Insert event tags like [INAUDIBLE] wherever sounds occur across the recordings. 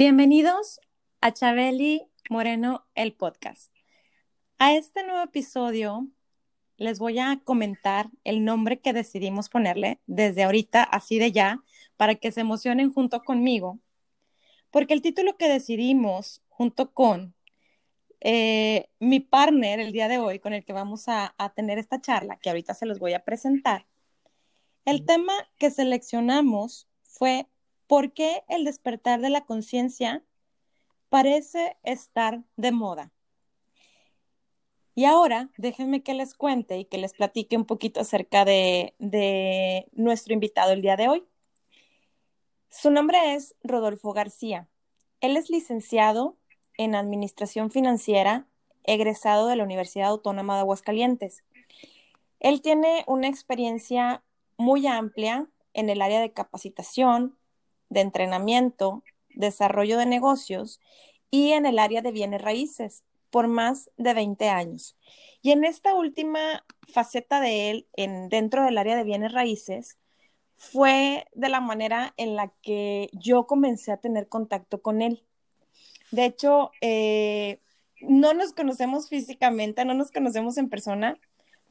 Bienvenidos a Chabeli Moreno, el podcast. A este nuevo episodio les voy a comentar el nombre que decidimos ponerle desde ahorita, así de ya, para que se emocionen junto conmigo, porque el título que decidimos junto con eh, mi partner el día de hoy, con el que vamos a, a tener esta charla, que ahorita se los voy a presentar, el tema que seleccionamos fue ¿por qué el despertar de la conciencia parece estar de moda? Y ahora déjenme que les cuente y que les platique un poquito acerca de, nuestro invitado el día de hoy. Su nombre es Rodolfo García. Él es licenciado en Administración Financiera, egresado de la Universidad Autónoma de Aguascalientes. Él tiene una experiencia muy amplia en el área de capacitación, de entrenamiento, desarrollo de negocios y en el área de bienes raíces por más de 20 años. Y en esta última faceta de él, en, dentro del área de bienes raíces, fue de la manera en la que yo comencé a tener contacto con él. De hecho, eh, no nos conocemos físicamente, no nos conocemos en persona,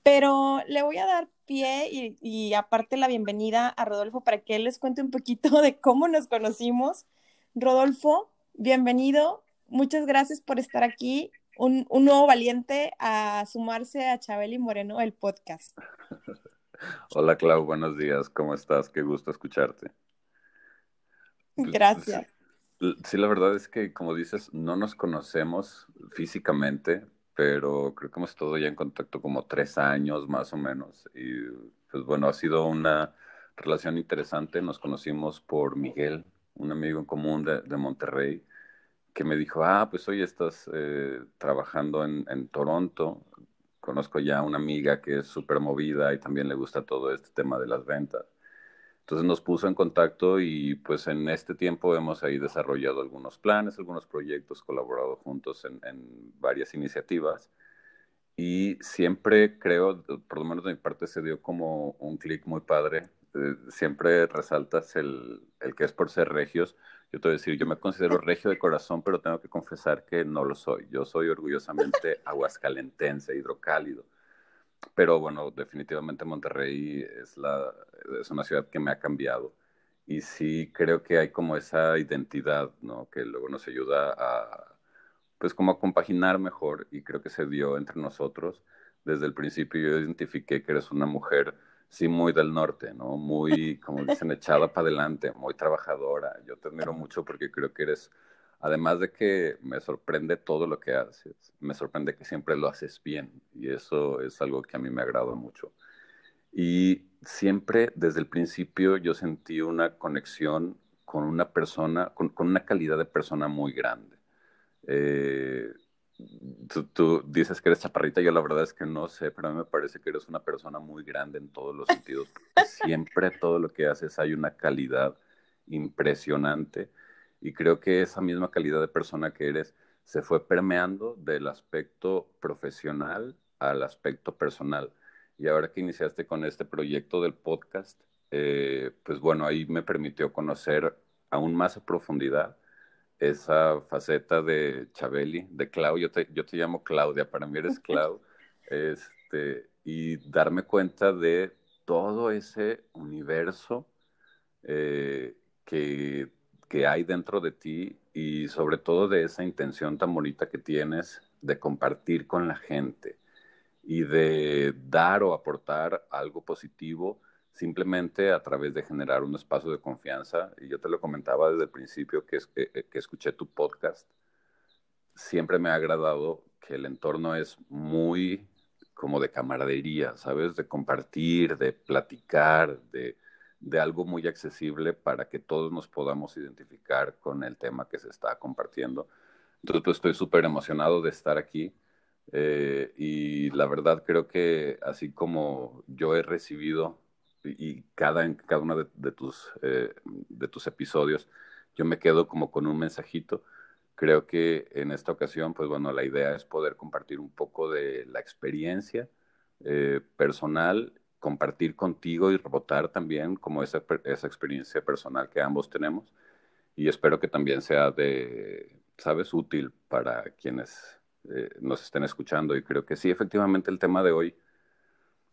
pero le voy a dar pie y, y, aparte la bienvenida a Rodolfo para que él les cuente un poquito [LAUGHS] de cómo nos conocimos. Rodolfo, bienvenido. Muchas gracias por estar aquí un, un, nuevo valiente a sumarse a Chabeli Moreno, el podcast. [LAUGHS] Hola Clau, buenos días, ¿cómo estás? Qué gusto escucharte. Gracias. Sí, la verdad es que, como dices, no nos conocemos físicamente, pero creo que hemos estado ya en contacto como tres años más o menos. Y pues bueno, ha sido una relación interesante. Nos conocimos por Miguel, un amigo en común de, de Monterrey que me dijo, ah, pues hoy estás eh, trabajando en, en, Toronto. Conozco ya una amiga que es súper movida y también le gusta todo este tema de las ventas. Entonces nos puso en contacto y pues en este tiempo hemos ahí desarrollado algunos planes, algunos proyectos, colaborado juntos en, en varias iniciativas. Y siempre creo, por lo menos de mi parte, se dio como un clic muy padre. Eh, siempre resaltas el, el que es por ser regios, yo te voy a decir, yo me considero regio de corazón, pero tengo que confesar que no lo soy. Yo soy orgullosamente [LAUGHS] aguascalentense, hidrocálido. Pero bueno, definitivamente Monterrey es, la, es una ciudad que me ha cambiado. Y sí creo que hay como esa identidad, ¿no? Que luego nos ayuda a, pues como a compaginar mejor. Y creo que se dio entre nosotros. Desde el principio yo identifiqué que eres una mujer sí muy del norte, ¿no? Muy, como dicen, echada [LAUGHS] para adelante, muy trabajadora. Yo te admiro mucho porque creo que eres, además de que me sorprende todo lo que haces, me sorprende que siempre lo haces bien y eso es algo que a mí me agrada mucho. Y siempre desde el principio yo sentí una conexión con una persona, con, con una calidad de persona muy grande. Eh, Tú, tú, dices que eres chaparrita, yo la verdad es que no sé, pero a mí me parece que eres una persona muy grande en todos los sentidos. Siempre todo lo que haces hay una calidad impresionante y creo que esa misma calidad de persona que eres se fue permeando del aspecto profesional al aspecto personal. Y ahora que iniciaste con este proyecto del podcast, eh, pues bueno, ahí me permitió conocer aún más a profundidad esa faceta de Chabeli, de Clau, yo te, yo te llamo Claudia, para mí eres Clau, este, y darme cuenta de todo ese universo eh, que, que hay dentro de ti y sobre todo de esa intención tan bonita que tienes de compartir con la gente y de dar o aportar algo positivo simplemente a través de generar un espacio de confianza. Y yo te lo comentaba desde el principio que, que, que escuché tu podcast. Siempre me ha agradado que el entorno es muy, como de camaradería, ¿sabes? De compartir, de platicar, de, de algo muy accesible para que todos nos podamos identificar con el tema que se está compartiendo. Entonces, pues estoy súper emocionado de estar aquí. Eh, y la verdad creo que así como yo he recibido y cada, cada uno de, tus, eh, de tus episodios, yo me quedo como con un mensajito. Creo que en esta ocasión, pues bueno, la idea es poder compartir un poco de la experiencia eh, personal, compartir contigo y rebotar también como esa, esa experiencia personal que ambos tenemos. Y espero que también sea de, sabes, útil para quienes eh, nos estén escuchando. Y creo que sí, efectivamente el tema de hoy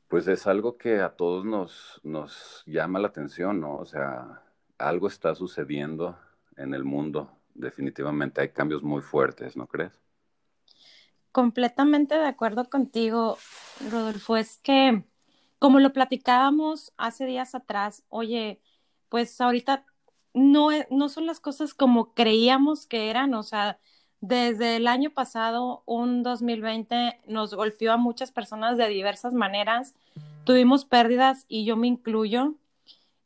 pues es algo que a todos nos, nos llama la atención, ¿no? O sea, algo está sucediendo en el mundo. Definitivamente hay cambios muy fuertes, ¿no crees? Completamente de acuerdo contigo, Rodolfo. Es que, como lo platicábamos hace días atrás, oye, pues ahorita no, e, no son las cosas como creíamos que eran, o sea, desde el año pasado, un 2020, nos golpeó a muchas personas de diversas maneras. Tuvimos pérdidas y yo me incluyo.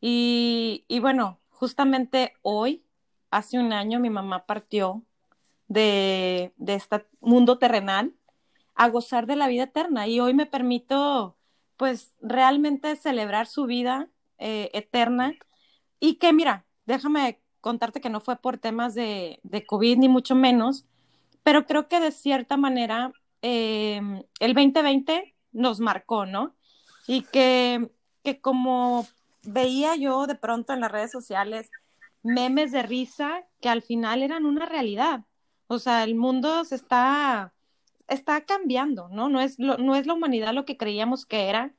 Y, bueno, justamente hoy, hace un año, mi mamá partió de, este mundo terrenal a gozar de la vida eterna. Y hoy me permito, pues, realmente celebrar su vida eh, eterna. Y que, mira, déjame contarte que no fue por temas de, COVID ni mucho menos, pero creo que de cierta manera em, el 2020 nos marcó, ¿no? Y que, que como veía yo de pronto en las redes sociales memes de risa que al final eran una realidad. O sea, el mundo se está, está cambiando, ¿no? No es, no es la humanidad lo que creíamos que era.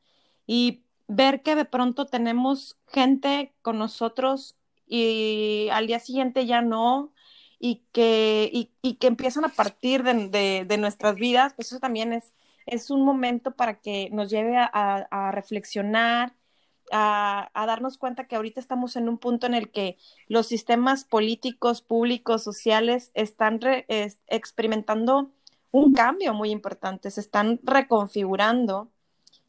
Y ver que de pronto tenemos gente con nosotros y al día siguiente ya no, y que, y, que empiezan a partir de, nuestras vidas, pues eso también es, es un momento para que nos lleve a, reflexionar, a, darnos cuenta que ahorita estamos en un punto en el que los sistemas políticos, públicos, sociales están experimentando un cambio muy importante, se están reconfigurando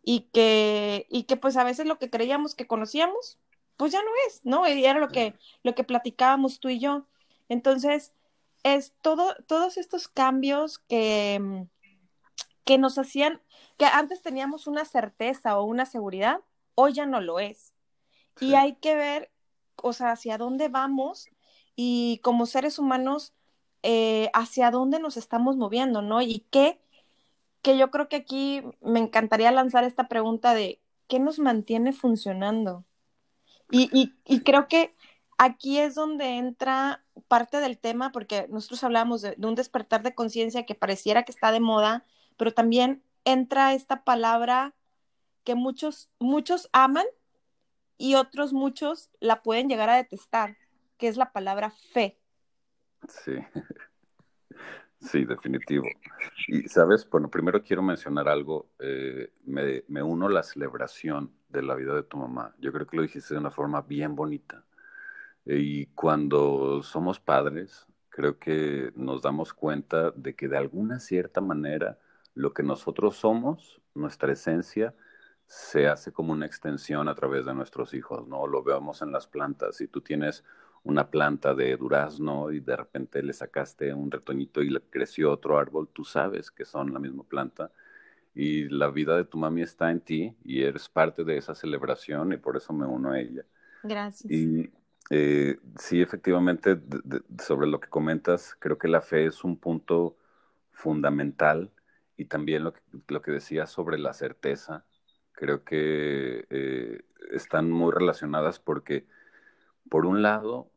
y que, y que pues a veces lo que creíamos que conocíamos, pues ya no es, ¿no? Y era lo que, lo que platicábamos tú y yo. Entonces, es todo, todos estos cambios que, que nos hacían, que antes teníamos una certeza o una seguridad, hoy ya no lo es. Y hay que ver, o sea, hacia dónde vamos y como seres humanos, eh, hacia dónde nos estamos moviendo, ¿no? Y qué, que yo creo que aquí me encantaría lanzar esta pregunta de, ¿qué nos mantiene funcionando? Y, creo que aquí es donde entra parte del tema, porque nosotros hablamos de, un despertar de conciencia que pareciera que está de moda, pero también entra esta palabra que muchos, muchos aman y otros muchos la pueden llegar a detestar, que es la palabra fe. Sí, [LAUGHS] sí, definitivo. Y sabes, bueno, primero quiero mencionar algo, eh, me, me uno a la celebración de la vida de tu mamá. Yo creo que lo dijiste de una forma bien bonita. Y cuando somos padres, creo que nos damos cuenta de que de alguna cierta manera lo que nosotros somos, nuestra esencia, se hace como una extensión a través de nuestros hijos, ¿no? Lo vemos en las plantas. Si tú tienes una planta de durazno y de repente le sacaste un retoñito y le creció otro árbol, tú sabes que son la misma planta y la vida de tu mami está en ti y eres parte de esa celebración y por eso me uno a ella. Gracias. Y eh, sí, efectivamente, sobre lo que comentas, creo que la fe es un punto fundamental y también lo que, lo que decías sobre la certeza, creo que eh, están muy relacionadas porque, por un lado,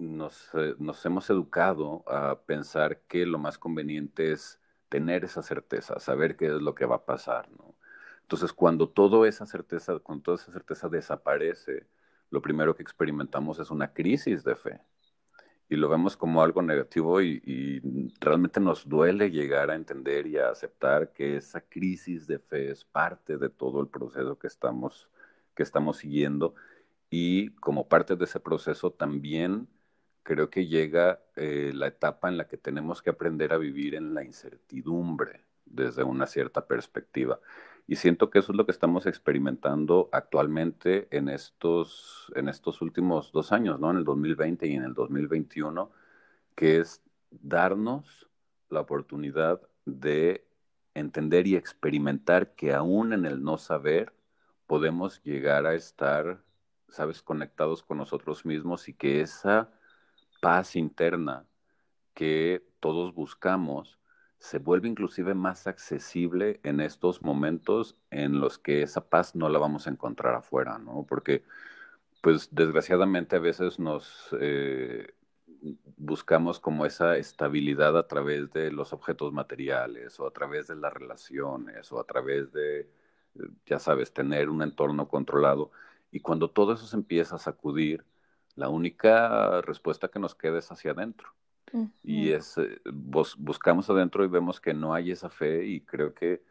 nos, eh, nos hemos educado a pensar que lo más conveniente es tener esa certeza, saber qué es lo que va a pasar, ¿no? Entonces, cuando toda esa certeza, cuando toda esa certeza desaparece, lo primero que experimentamos es una crisis de fe. Y lo vemos como algo negativo y, y, realmente nos duele llegar a entender y a aceptar que esa crisis de fe es parte de todo el proceso que estamos, que estamos siguiendo. Y como parte de ese proceso también creo que llega eh, la etapa en la que tenemos que aprender a vivir en la incertidumbre desde una cierta perspectiva. Y siento que eso es lo que estamos experimentando actualmente en estos, en estos últimos dos años, ¿no? En el 2020 y en el 2021, que es darnos la oportunidad de entender y experimentar que aún en el no saber podemos llegar a estar, sabes, conectados con nosotros mismos y que esa paz interna que todos buscamos se vuelve inclusive más accesible en estos momentos en los que esa paz no la vamos a encontrar afuera, ¿no? Porque, pues, desgraciadamente a veces nos eh, buscamos como esa estabilidad a través de los objetos materiales o a través de las relaciones o a través de, ya sabes, tener un entorno controlado. Y cuando todo eso se empieza a sacudir, la única respuesta que nos queda es hacia adentro. Y es, eh, buscamos adentro y vemos que no hay esa fe y creo que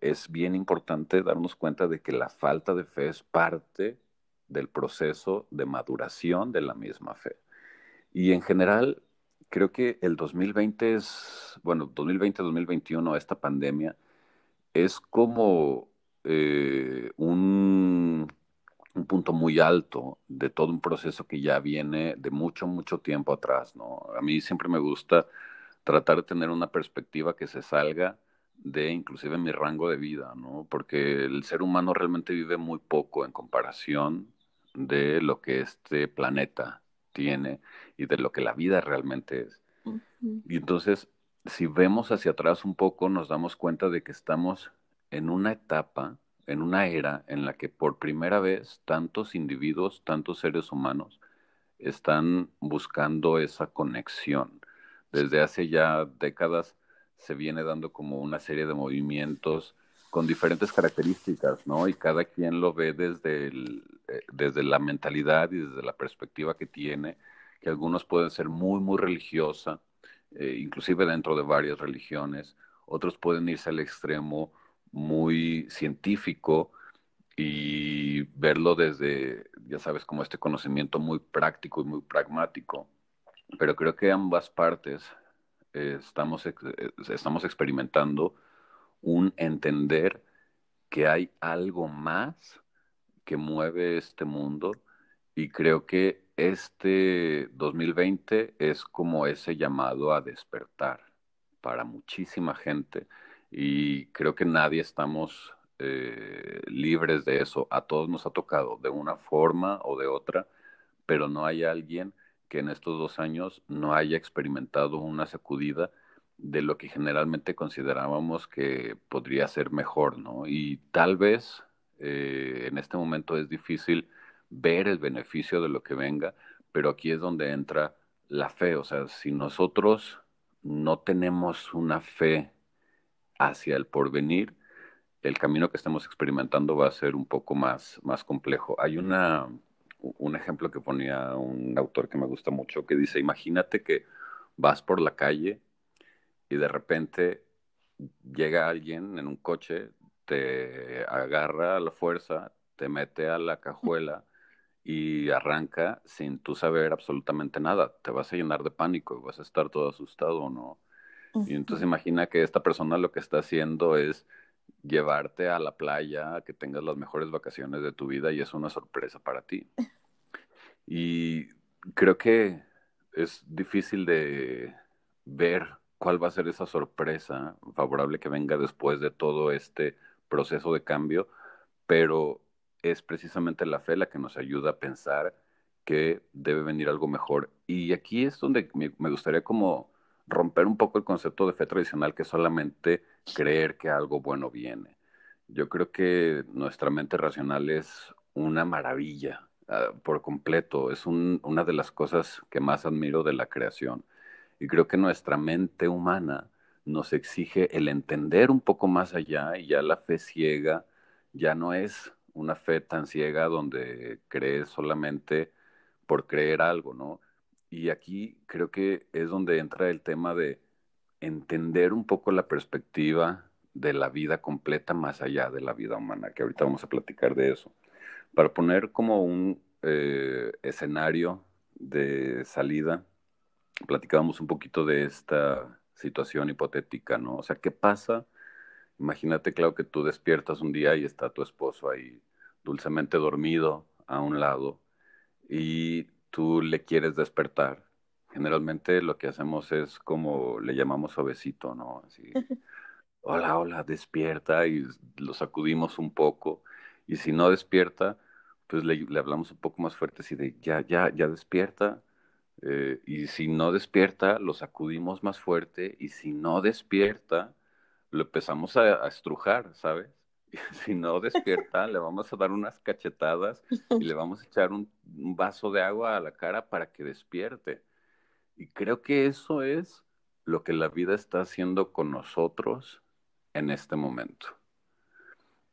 es bien importante darnos cuenta de que la falta de fe es parte del proceso de maduración de la misma fe. Y en general, creo que el 2020 es, bueno, 2020-2021, esta pandemia, es como eh, un un punto muy alto de todo un proceso que ya viene de mucho, mucho tiempo atrás, ¿no? A mí siempre me gusta tratar de tener una perspectiva que se salga de inclusive mi rango de vida, ¿no? Porque el ser humano realmente vive muy poco en comparación de lo que este planeta tiene y de lo que la vida realmente es. Y entonces, si vemos hacia atrás un poco, nos damos cuenta de que estamos en una etapa en una era en la que por primera vez tantos individuos, tantos seres humanos están buscando esa conexión. Desde hace ya décadas se viene dando como una serie de movimientos con diferentes características, ¿no? Y cada quien lo ve desde, el, eh, desde la mentalidad y desde la perspectiva que tiene, que algunos pueden ser muy, muy religiosa, eh, inclusive dentro de varias religiones, otros pueden irse al extremo muy científico y verlo desde, ya sabes, como este conocimiento muy práctico y muy pragmático. Pero creo que ambas partes eh, estamos, eh, estamos experimentando un entender que hay algo más que mueve este mundo y creo que este 2020 es como ese llamado a despertar para muchísima gente y creo que nadie estamos eh, libres de eso. A todos nos ha tocado de una forma o de otra, pero no hay alguien que en estos dos años no haya experimentado una sacudida de lo que generalmente considerábamos que podría ser mejor, ¿no? Y tal vez eh, en este momento es difícil ver el beneficio de lo que venga, pero aquí es donde entra la fe, o sea, si nosotros no tenemos una fe hacia el porvenir, el camino que estamos experimentando va a ser un poco más, más complejo. Hay una, un ejemplo que ponía un autor que me gusta mucho que dice, imagínate que vas por la calle y de repente llega alguien en un coche, te agarra a la fuerza, te mete a la cajuela y arranca sin tú saber absolutamente nada. Te vas a llenar de pánico vas a estar todo asustado, ¿no? Y entonces imagina que esta persona lo que está haciendo es llevarte a la playa, que tengas las mejores vacaciones de tu vida y es una sorpresa para ti. Y creo que es difícil de ver cuál va a ser esa sorpresa favorable que venga después de todo este proceso de cambio, pero es precisamente la fe la que nos ayuda a pensar que debe venir algo mejor. Y aquí es donde me gustaría como romper un poco el concepto de fe tradicional que es solamente creer que algo bueno viene. Yo creo que nuestra mente racional es una maravilla ah, por completo, es una de las cosas que más admiro de la creación. Y creo que nuestra mente humana nos exige el entender un poco más allá y ya la fe ciega ya no es una fe tan ciega donde crees solamente por creer algo, ¿no? Y aquí creo que es donde entra el tema de entender un poco la perspectiva de la vida completa más allá de la vida humana, que ahorita vamos a platicar de eso. Para poner como un eh, escenario de salida, platicábamos un poquito de esta situación hipotética, ¿no? O sea, ¿qué pasa Imagínate, claro, que tú despiertas un día y está tu esposo ahí dulcemente dormido a un lado y tú le quieres despertar. Generalmente lo que hacemos es como le llamamos obesito, ¿no? Así, [LAUGHS] hola, hola, despierta y lo sacudimos un poco. Y si no despierta, pues le, le hablamos un poco más fuerte, así de, ya, ya, ya despierta. Eh, y si no despierta, lo sacudimos más fuerte. Y si no despierta, lo empezamos a, a estrujar, ¿sabes? [LAUGHS] Si no despierta, le vamos a dar unas cachetadas y le vamos a echar un, un vaso de agua a la cara para que despierte. Y creo que eso es lo que la vida está haciendo con nosotros en este momento.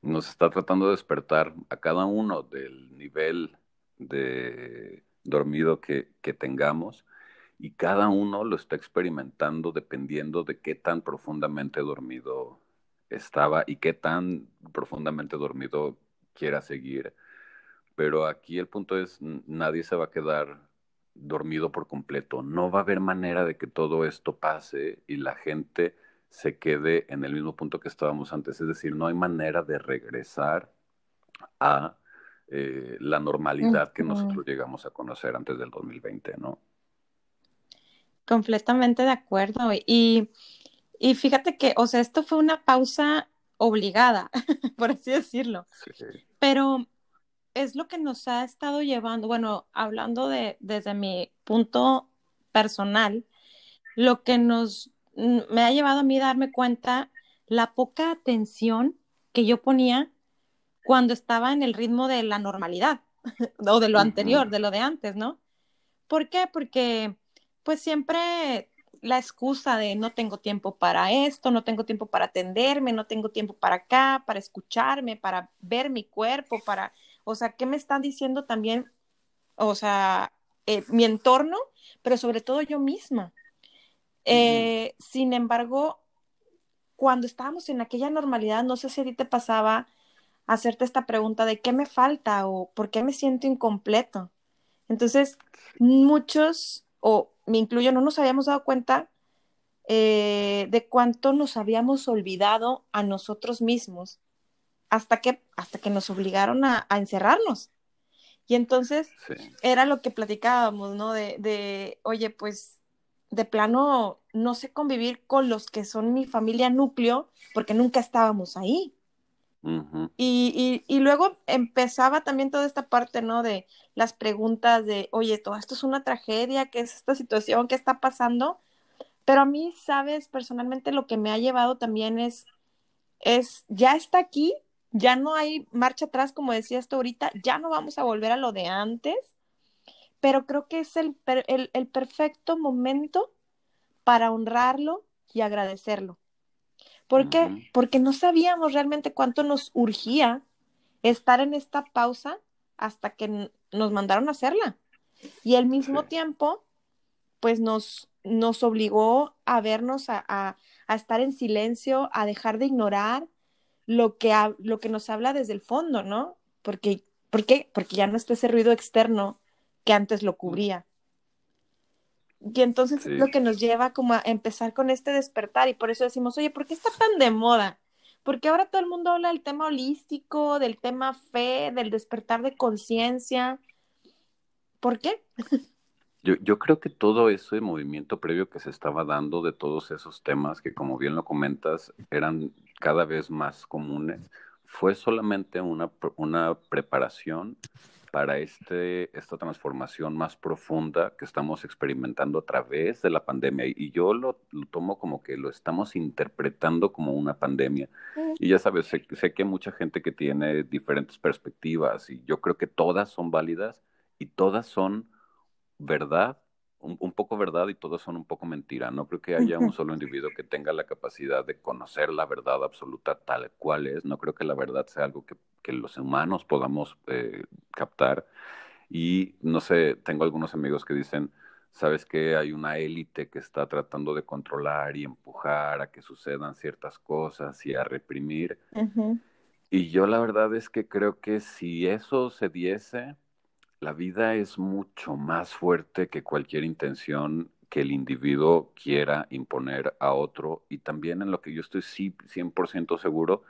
Nos está tratando de despertar a cada uno del nivel de dormido que, que tengamos y cada uno lo está experimentando dependiendo de qué tan profundamente dormido estaba y qué tan profundamente dormido quiera seguir. Pero aquí el punto es, nadie se va a quedar dormido por completo. No va a haber manera de que todo esto pase y la gente se quede en el mismo punto que estábamos antes. Es decir, no hay manera de regresar a eh, la normalidad que nosotros llegamos a conocer antes del 2020, ¿no? Completamente de acuerdo. Y, y fíjate que, o sea, esto fue una pausa obligada, [LAUGHS] por así decirlo. Sí. Pero es lo que nos ha estado llevando, bueno, hablando de desde mi punto personal, lo que nos me ha llevado a mí darme cuenta la poca atención que yo ponía cuando estaba en el ritmo de la normalidad [LAUGHS] o de lo anterior, de lo de antes, ¿no? ¿Por qué? Porque pues siempre la excusa de no tengo tiempo para esto, no tengo tiempo para atenderme, no tengo tiempo para acá, para escucharme, para ver mi cuerpo, para o sea, ¿qué me están diciendo también? O sea, eh, mi entorno, pero sobre todo yo misma. Eh, sin embargo, cuando estábamos en aquella normalidad, no sé si a ti te pasaba hacerte esta pregunta de qué me falta o por qué me siento incompleto. Entonces, muchos, o me incluyo, no nos habíamos dado cuenta eh, de cuánto nos habíamos olvidado a nosotros mismos hasta que, hasta que nos obligaron a, a encerrarnos. Y entonces Sí. era lo que platicábamos, ¿no? De, de, oye, pues de plano no sé convivir con los que son mi familia núcleo porque nunca estábamos ahí. Y, y, y luego empezaba también toda esta parte, ¿no? De las preguntas de, oye, todo esto es una tragedia, ¿qué es esta situación? ¿Qué está pasando? Pero a mí, sabes, personalmente lo que me ha llevado también es, es, ya está aquí, ya no hay marcha atrás, como decías tú ahorita, ya no vamos a volver a lo de antes, pero creo que es el, el, el perfecto momento para honrarlo y agradecerlo. ¿Por qué? Porque no sabíamos realmente cuánto nos urgía estar en esta pausa hasta que nos mandaron a hacerla. Y al mismo Sí. tiempo, pues nos, nos obligó a vernos, a, a- a estar en silencio, a dejar de ignorar lo que, lo que nos habla desde el fondo, ¿no? Porque, ¿por qué? Porque ya no está ese ruido externo que antes lo cubría. Y entonces Sí. es lo que nos lleva como a empezar con este despertar y por eso decimos, oye, ¿por qué está tan de moda? Porque ahora todo el mundo habla del tema holístico, del tema fe, del despertar de conciencia. ¿Por qué? Yo, yo creo que todo ese movimiento previo que se estaba dando de todos esos temas que, como bien lo comentas, eran cada vez más comunes, fue solamente una, una preparación para este, esta transformación más profunda que estamos experimentando a través de la pandemia. Y yo lo, lo tomo como que lo estamos interpretando como una pandemia. Y ya sabes, sé, sé que hay mucha gente que tiene diferentes perspectivas y yo creo que todas son válidas y todas son verdad, un, un poco verdad y todas son un poco mentira. No creo que haya un solo individuo que tenga la capacidad de conocer la verdad absoluta tal cual es. No creo que la verdad sea algo que, que los humanos podamos eh, captar. Y no sé, tengo algunos amigos que dicen, ¿sabes qué? Hay una élite que está tratando de controlar y empujar a que sucedan ciertas cosas y a reprimir. Y yo la verdad es que creo que si eso se diese, la vida es mucho más fuerte que cualquier intención que el individuo quiera imponer a otro y también en lo que yo estoy sí 100% seguro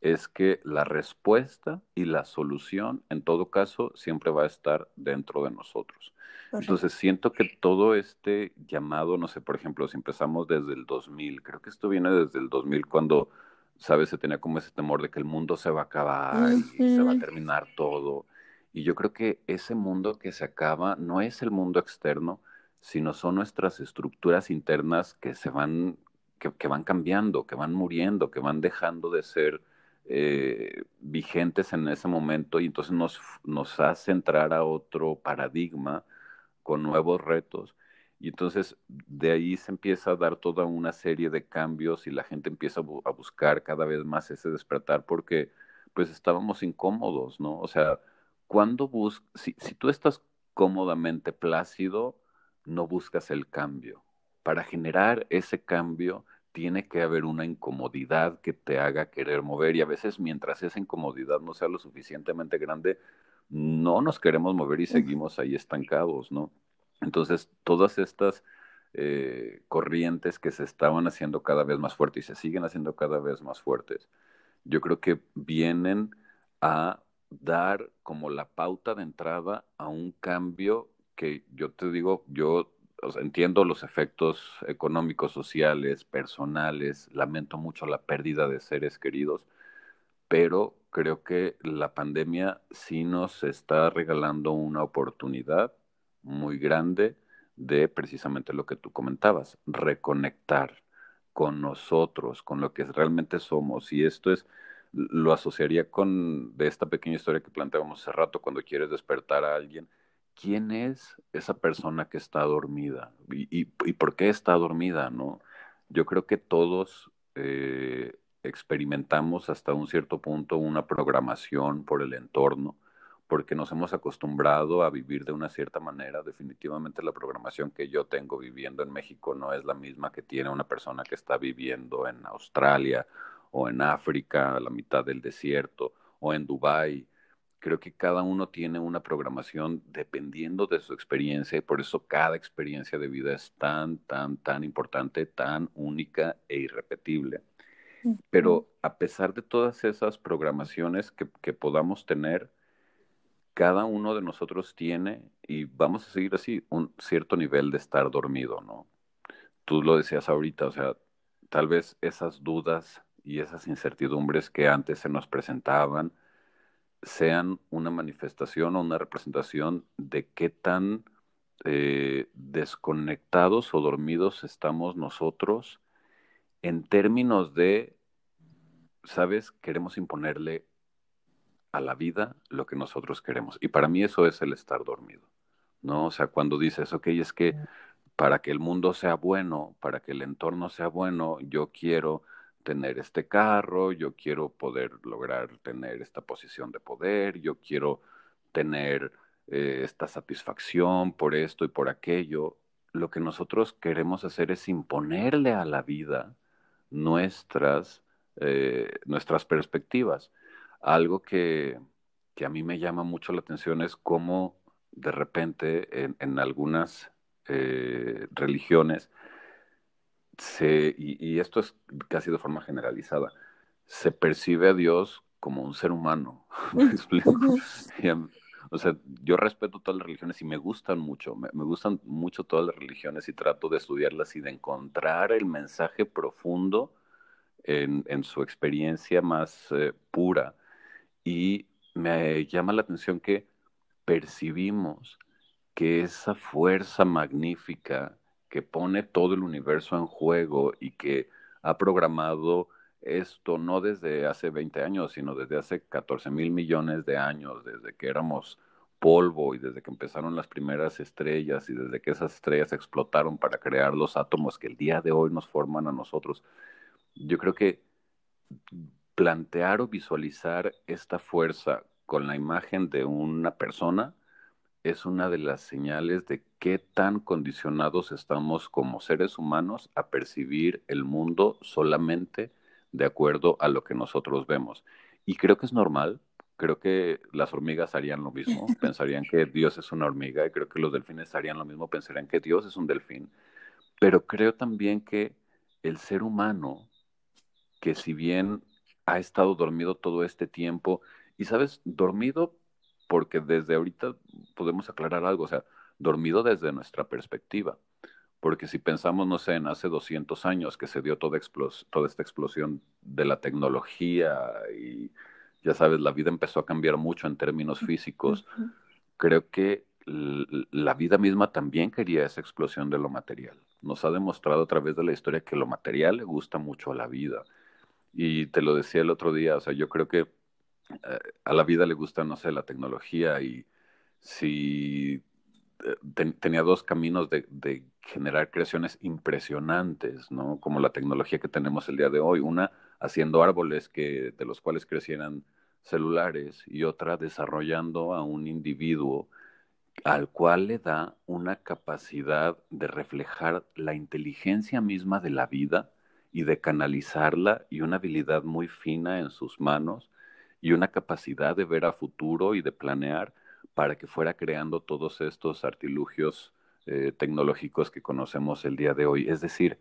es que la respuesta y la solución en todo caso siempre va a estar dentro de nosotros. Entonces siento que todo este llamado, no sé, por ejemplo, si empezamos desde el 2000, creo que esto viene desde el 2000 cuando, sabes, se tenía como ese temor de que el mundo se va a acabar y se va a terminar todo. Y yo creo que ese mundo que se acaba no es el mundo externo, sino son nuestras estructuras internas que se van, que, van cambiando, que van muriendo, que van dejando de ser eh, vigentes en ese momento y entonces nos, nos hace entrar a otro paradigma con nuevos retos. Y entonces de ahí se empieza a dar toda una serie de cambios y la gente empieza a, buscar cada vez más ese despertar porque pues estábamos incómodos, ¿no? O sea, cuando bus si, si tú estás cómodamente plácido, no buscas el cambio. Para generar ese cambio tiene que haber una incomodidad que te haga querer mover y a veces mientras esa incomodidad no sea lo suficientemente grande, no nos queremos mover y seguimos ahí estancados, ¿no? Entonces, todas estas eh, corrientes que se estaban haciendo cada vez más fuertes y se siguen haciendo cada vez más fuertes, yo creo que vienen a dar como la pauta de entrada a un cambio que yo te digo, yo entiendo los efectos económicos, sociales, personales, lamento mucho la pérdida de seres queridos, pero creo que la pandemia sí nos está regalando una oportunidad muy grande de precisamente lo que tú comentabas, reconectar con nosotros, con lo que realmente somos. Y esto es, lo asociaría con de esta pequeña historia que planteábamos hace rato, cuando quieres despertar a alguien, quién es esa persona que está dormida y, por qué está dormida, ¿no? Yo creo que todos eh, experimentamos hasta un cierto punto una programación por el entorno, porque nos hemos acostumbrado a vivir de una cierta manera. Definitivamente la programación que yo tengo viviendo en México no es la misma que tiene una persona que está viviendo en Australia o en África, a la mitad del desierto, o en Dubái creo que cada uno tiene una programación dependiendo de su experiencia y por eso cada experiencia de vida es tan, tan, tan importante, tan única e irrepetible. Pero a pesar de todas esas programaciones que, que podamos tener, cada uno de nosotros tiene, y vamos a seguir así, un cierto nivel de estar dormido, ¿no? Tú lo decías ahorita, o sea, tal vez esas dudas y esas incertidumbres que antes se nos presentaban, sean una manifestación o una representación de qué tan eh, desconectados o dormidos estamos nosotros en términos de, ¿sabes? Queremos imponerle a la vida lo que nosotros queremos. Y para mí eso es el estar dormido, ¿no? O sea, cuando dices, ok, es que para que el mundo sea bueno, para que el entorno sea bueno, yo quiero tener este carro, yo quiero poder lograr tener esta posición de poder, yo quiero tener eh, esta satisfacción por esto y por aquello. Lo que nosotros queremos hacer es imponerle a la vida nuestras, eh, nuestras perspectivas. Algo que, que, a mí me llama mucho la atención es cómo de repente en, algunas eh, religiones y, esto es casi de forma generalizada, se percibe a Dios como un ser humano. [LAUGHS] ¿Me explico? [LAUGHS] o sea, yo respeto todas las religiones y me gustan mucho, me, gustan mucho todas las religiones y trato de estudiarlas y de encontrar el mensaje profundo en, su experiencia más eh, pura. Y me llama la atención que percibimos que esa fuerza magnífica que pone todo el universo en juego y que ha programado esto no desde hace 20 años, sino desde hace 14 mil millones de años, desde que éramos polvo y desde que empezaron las primeras estrellas y desde que esas estrellas explotaron para crear los átomos que el día de hoy nos forman a nosotros. Yo creo que plantear o visualizar esta fuerza con la imagen de una persona es una de las señales de qué tan condicionados estamos como seres humanos a percibir el mundo solamente de acuerdo a lo que nosotros vemos. Y creo que es normal, creo que las hormigas harían lo mismo, [LAUGHS] pensarían que Dios es una hormiga, y creo que los delfines harían lo mismo, pensarían que Dios es un delfín. Pero creo también que el ser humano, que si bien ha estado dormido todo este tiempo, y sabes, dormido porque desde ahorita podemos aclarar algo, o sea, dormido desde nuestra perspectiva, porque si pensamos, no sé, en hace 200 años que se dio toda, toda esta explosión de la tecnología y ya sabes, la vida empezó a cambiar mucho en términos físicos, creo que la vida misma también quería esa explosión de lo material. Nos ha demostrado a través de la historia que lo material le gusta mucho a la vida. Y te lo decía el otro día, o sea, yo creo que eh, a la vida le gusta, no sé, la tecnología y si eh, tenía dos caminos de, de, generar creaciones impresionantes, ¿no? Como la tecnología que tenemos el día de hoy. Una, haciendo árboles que, de los cuales crecieran celulares y otra, desarrollando a un individuo al cual le da una capacidad de reflejar la inteligencia misma de la vida y de canalizarla y una habilidad muy fina en sus manos y una capacidad de ver a futuro y de planear para que fuera creando todos estos artilugios eh, tecnológicos que conocemos el día de hoy. Es decir,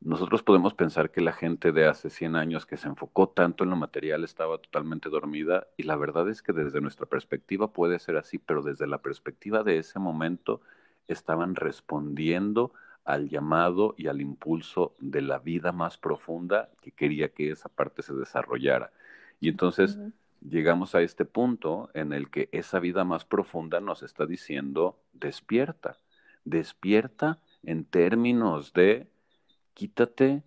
nosotros podemos pensar que la gente de hace 100 años que se enfocó tanto en lo material estaba totalmente dormida y la verdad es que desde nuestra perspectiva puede ser así, pero desde la perspectiva de ese momento estaban respondiendo al llamado y al impulso de la vida más profunda que quería que esa parte se desarrollara. Y entonces llegamos a este punto en el que esa vida más profunda nos está diciendo despierta, despierta en términos de quítate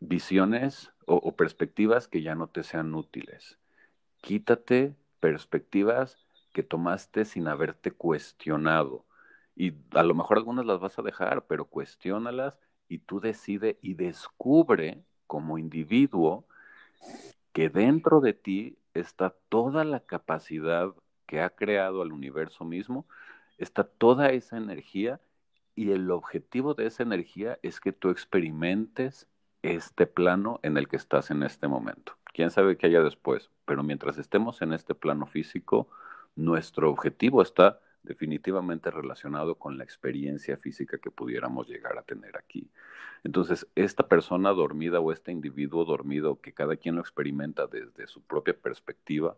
visiones o, perspectivas que ya no te sean útiles. Quítate perspectivas que tomaste sin haberte cuestionado. Y a lo mejor algunas las vas a dejar, pero cuestiónalas y tú decide y descubre como individuo que dentro de ti está toda la capacidad que ha creado el universo mismo, está toda esa energía y el objetivo de esa energía es que tú experimentes este plano en el que estás en este momento. Quién sabe qué haya después, pero mientras estemos en este plano físico, nuestro objetivo está definitivamente relacionado con la experiencia física que pudiéramos llegar a tener aquí. Entonces, esta persona dormida o este individuo dormido, que cada quien lo experimenta desde su propia perspectiva,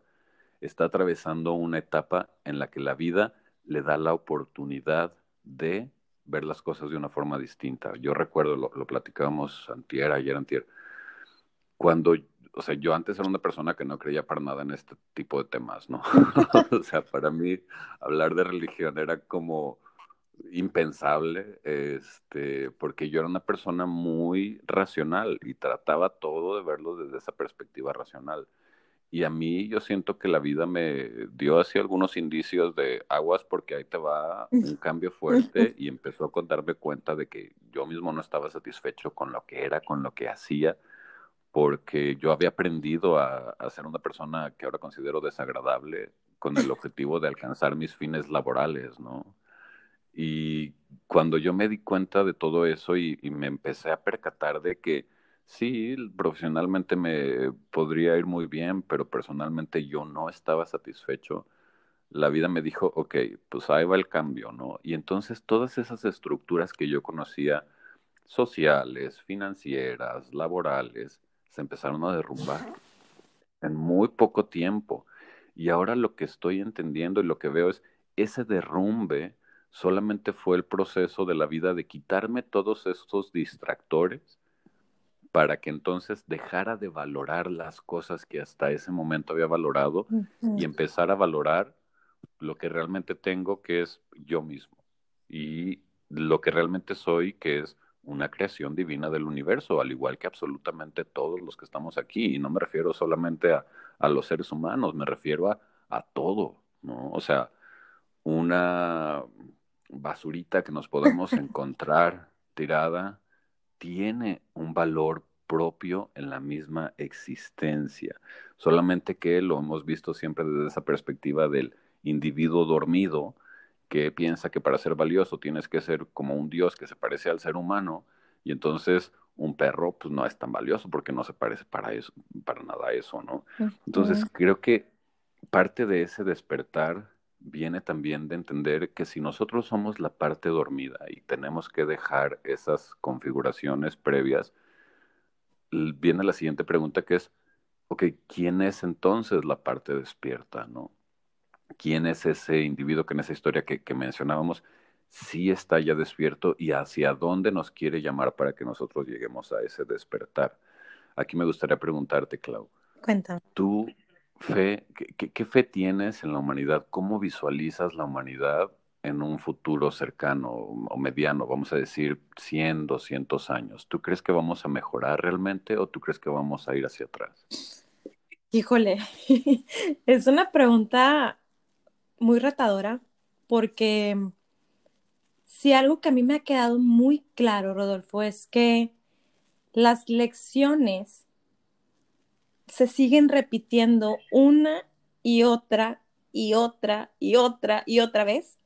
está atravesando una etapa en la que la vida le da la oportunidad de ver las cosas de una forma distinta. Yo recuerdo, lo, lo platicábamos antier, ayer antier, cuando, o sea, yo antes era una persona que no creía para nada en este tipo de temas, ¿no? [LAUGHS] o sea, para mí hablar de religión era como impensable, este, porque yo era una persona muy racional y trataba todo de verlo desde esa perspectiva racional. Y a mí yo siento que la vida me dio así algunos indicios de aguas porque ahí te va un cambio fuerte y empezó a darme cuenta de que yo mismo no estaba satisfecho con lo que era, con lo que hacía, porque yo había aprendido a, a ser una persona que ahora considero desagradable con el [LAUGHS] objetivo de alcanzar mis fines laborales, ¿no? Y cuando yo me di cuenta de todo eso y, y me empecé a percatar de que Sí, profesionalmente me podría ir muy bien, pero personalmente yo no estaba satisfecho. La vida me dijo, ok, pues ahí va el cambio, ¿no? Y entonces todas esas estructuras que yo conocía, sociales, financieras, laborales, se empezaron a derrumbar en muy poco tiempo. Y ahora lo que estoy entendiendo y lo que veo es ese derrumbe solamente fue el proceso de la vida de quitarme todos esos distractores para que entonces dejara de valorar las cosas que hasta ese momento había valorado y empezar a valorar lo que realmente tengo, que es yo mismo, y lo que realmente soy, que es una creación divina del universo, al igual que absolutamente todos los que estamos aquí. Y no me refiero solamente a, a los seres humanos, me refiero a, a todo, ¿no? O sea, una basurita que nos podemos [LAUGHS] encontrar tirada tiene un valor propio en la misma existencia, solamente que lo hemos visto siempre desde esa perspectiva del individuo dormido que piensa que para ser valioso tienes que ser como un dios que se parece al ser humano y entonces un perro pues no es tan valioso porque no se parece para eso para nada a eso, ¿no? Entonces creo que parte de ese despertar viene también de entender que si nosotros somos la parte dormida y tenemos que dejar esas configuraciones previas, viene la siguiente pregunta que es, ok, ¿quién es entonces la parte despierta, no? ¿Quién es ese individuo que en esa historia que, que mencionábamos sí está ya despierto y hacia dónde nos quiere llamar para que nosotros lleguemos a ese despertar? Aquí me gustaría preguntarte, Clau. Cuéntame. ¿Tú fe, qué, fe tienes en la humanidad? ¿Cómo visualizas la humanidad en un futuro cercano o mediano, vamos a decir 100, 200 años? ¿Tú crees que vamos a mejorar realmente o tú crees que vamos a ir hacia atrás? Híjole, [LAUGHS] es una pregunta muy retadora porque si algo que a mí me ha quedado muy claro, Rodolfo, es que las lecciones se siguen repitiendo una y otra y otra y otra y otra vez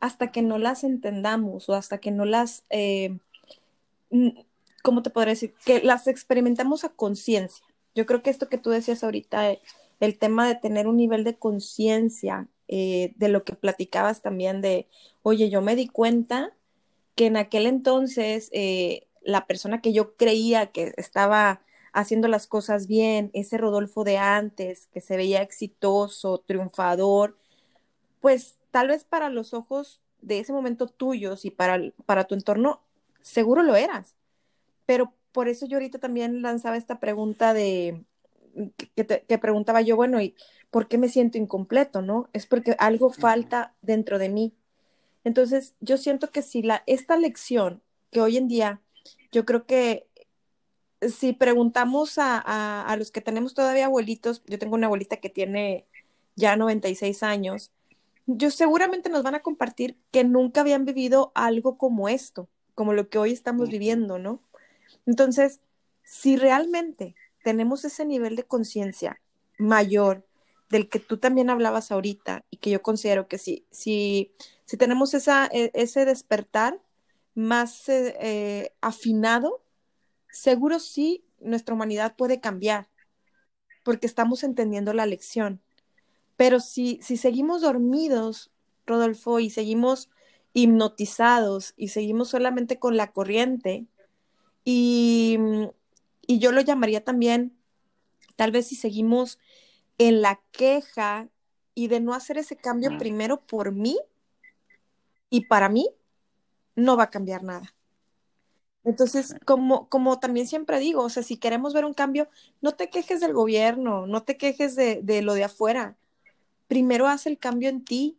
hasta que no las entendamos o hasta que no las, eh, ¿cómo te podría decir? Que las experimentamos a conciencia. Yo creo que esto que tú decías ahorita, el tema de tener un nivel de conciencia, eh, de lo que platicabas también de, oye, yo me di cuenta que en aquel entonces la persona que yo creía que estaba haciendo las cosas bien, ese Rodolfo de antes, que se veía exitoso, triunfador, pues tal vez para los ojos de ese momento tuyos y para, para tu entorno, seguro lo eras. Pero por eso yo ahorita también lanzaba esta pregunta de, que, preguntaba yo, bueno, ¿y por qué me siento incompleto, no? Es porque algo falta dentro de mí. Entonces, yo siento que si la, esta lección que hoy en día, yo creo que si preguntamos a, a, los que tenemos todavía abuelitos, yo tengo una abuelita que tiene ya 96 años, yo seguramente nos van a compartir que nunca habían vivido algo como esto, como lo que hoy estamos viviendo, ¿no? Entonces, si realmente tenemos ese nivel de conciencia mayor del que tú también hablabas ahorita y que yo considero que sí, si, si tenemos esa, e, ese despertar más eh, eh, afinado, seguro sí nuestra humanidad puede cambiar, porque estamos entendiendo la lección. Pero si, si seguimos dormidos, Rodolfo, y seguimos hipnotizados y seguimos solamente con la corriente, y, y yo lo llamaría también, tal vez si seguimos en la queja y de no hacer ese cambio primero por mí y para mí, no va a cambiar nada. Entonces, como, como también siempre digo, o sea, si queremos ver un cambio, no te quejes del gobierno, no te quejes de, de lo de afuera. Primero haz el cambio en ti.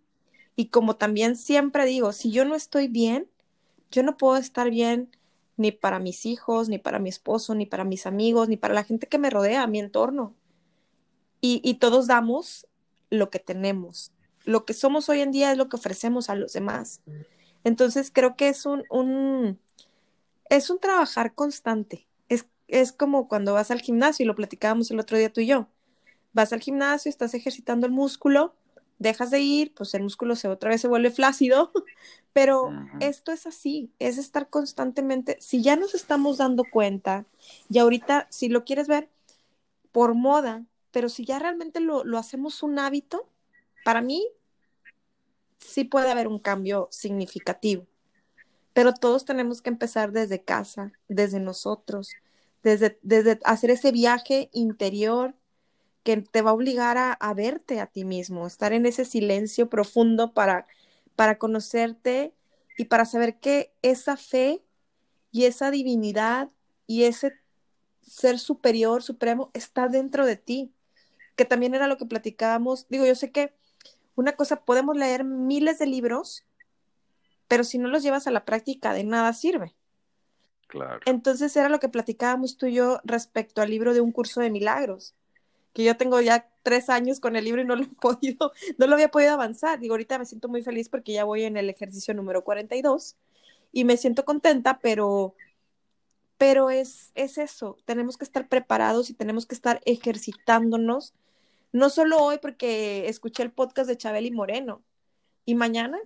Y como también siempre digo, si yo no estoy bien, yo no puedo estar bien ni para mis hijos, ni para mi esposo, ni para mis amigos, ni para la gente que me rodea, mi entorno. Y, y todos damos lo que tenemos. Lo que somos hoy en día es lo que ofrecemos a los demás. Entonces creo que es un, un es un trabajar constante. Es, es como cuando vas al gimnasio, y lo platicábamos el otro día tú y yo. Vas al gimnasio, estás ejercitando el músculo, dejas de ir, pues el músculo se otra vez se vuelve flácido, [LAUGHS] pero esto es así, es estar constantemente, si ya nos estamos dando cuenta, y ahorita si lo quieres ver por moda, pero si ya realmente lo, lo hacemos un hábito, para mí sí puede haber un cambio significativo. Pero todos tenemos que empezar desde casa, desde nosotros, desde, desde hacer ese viaje interior que te va a obligar a, verte a ti mismo, estar en ese silencio profundo para, para conocerte y para saber que esa fe y esa divinidad y ese ser superior, supremo, está dentro de ti, que también era lo que platicábamos. Digo, yo sé que una cosa, podemos leer miles de libros pero si no los llevas a la práctica, de nada sirve. Claro. Entonces era lo que platicábamos tú y yo respecto al libro de un curso de milagros, que yo tengo ya tres años con el libro y no lo he [LAUGHS] podido, no lo había podido avanzar. Digo, ahorita me siento muy feliz porque ya voy en el ejercicio número 42 y me siento contenta, pero, pero es, es eso, tenemos que estar preparados y tenemos que estar ejercitándonos, no solo hoy porque escuché el podcast de Chabel y Moreno, y mañana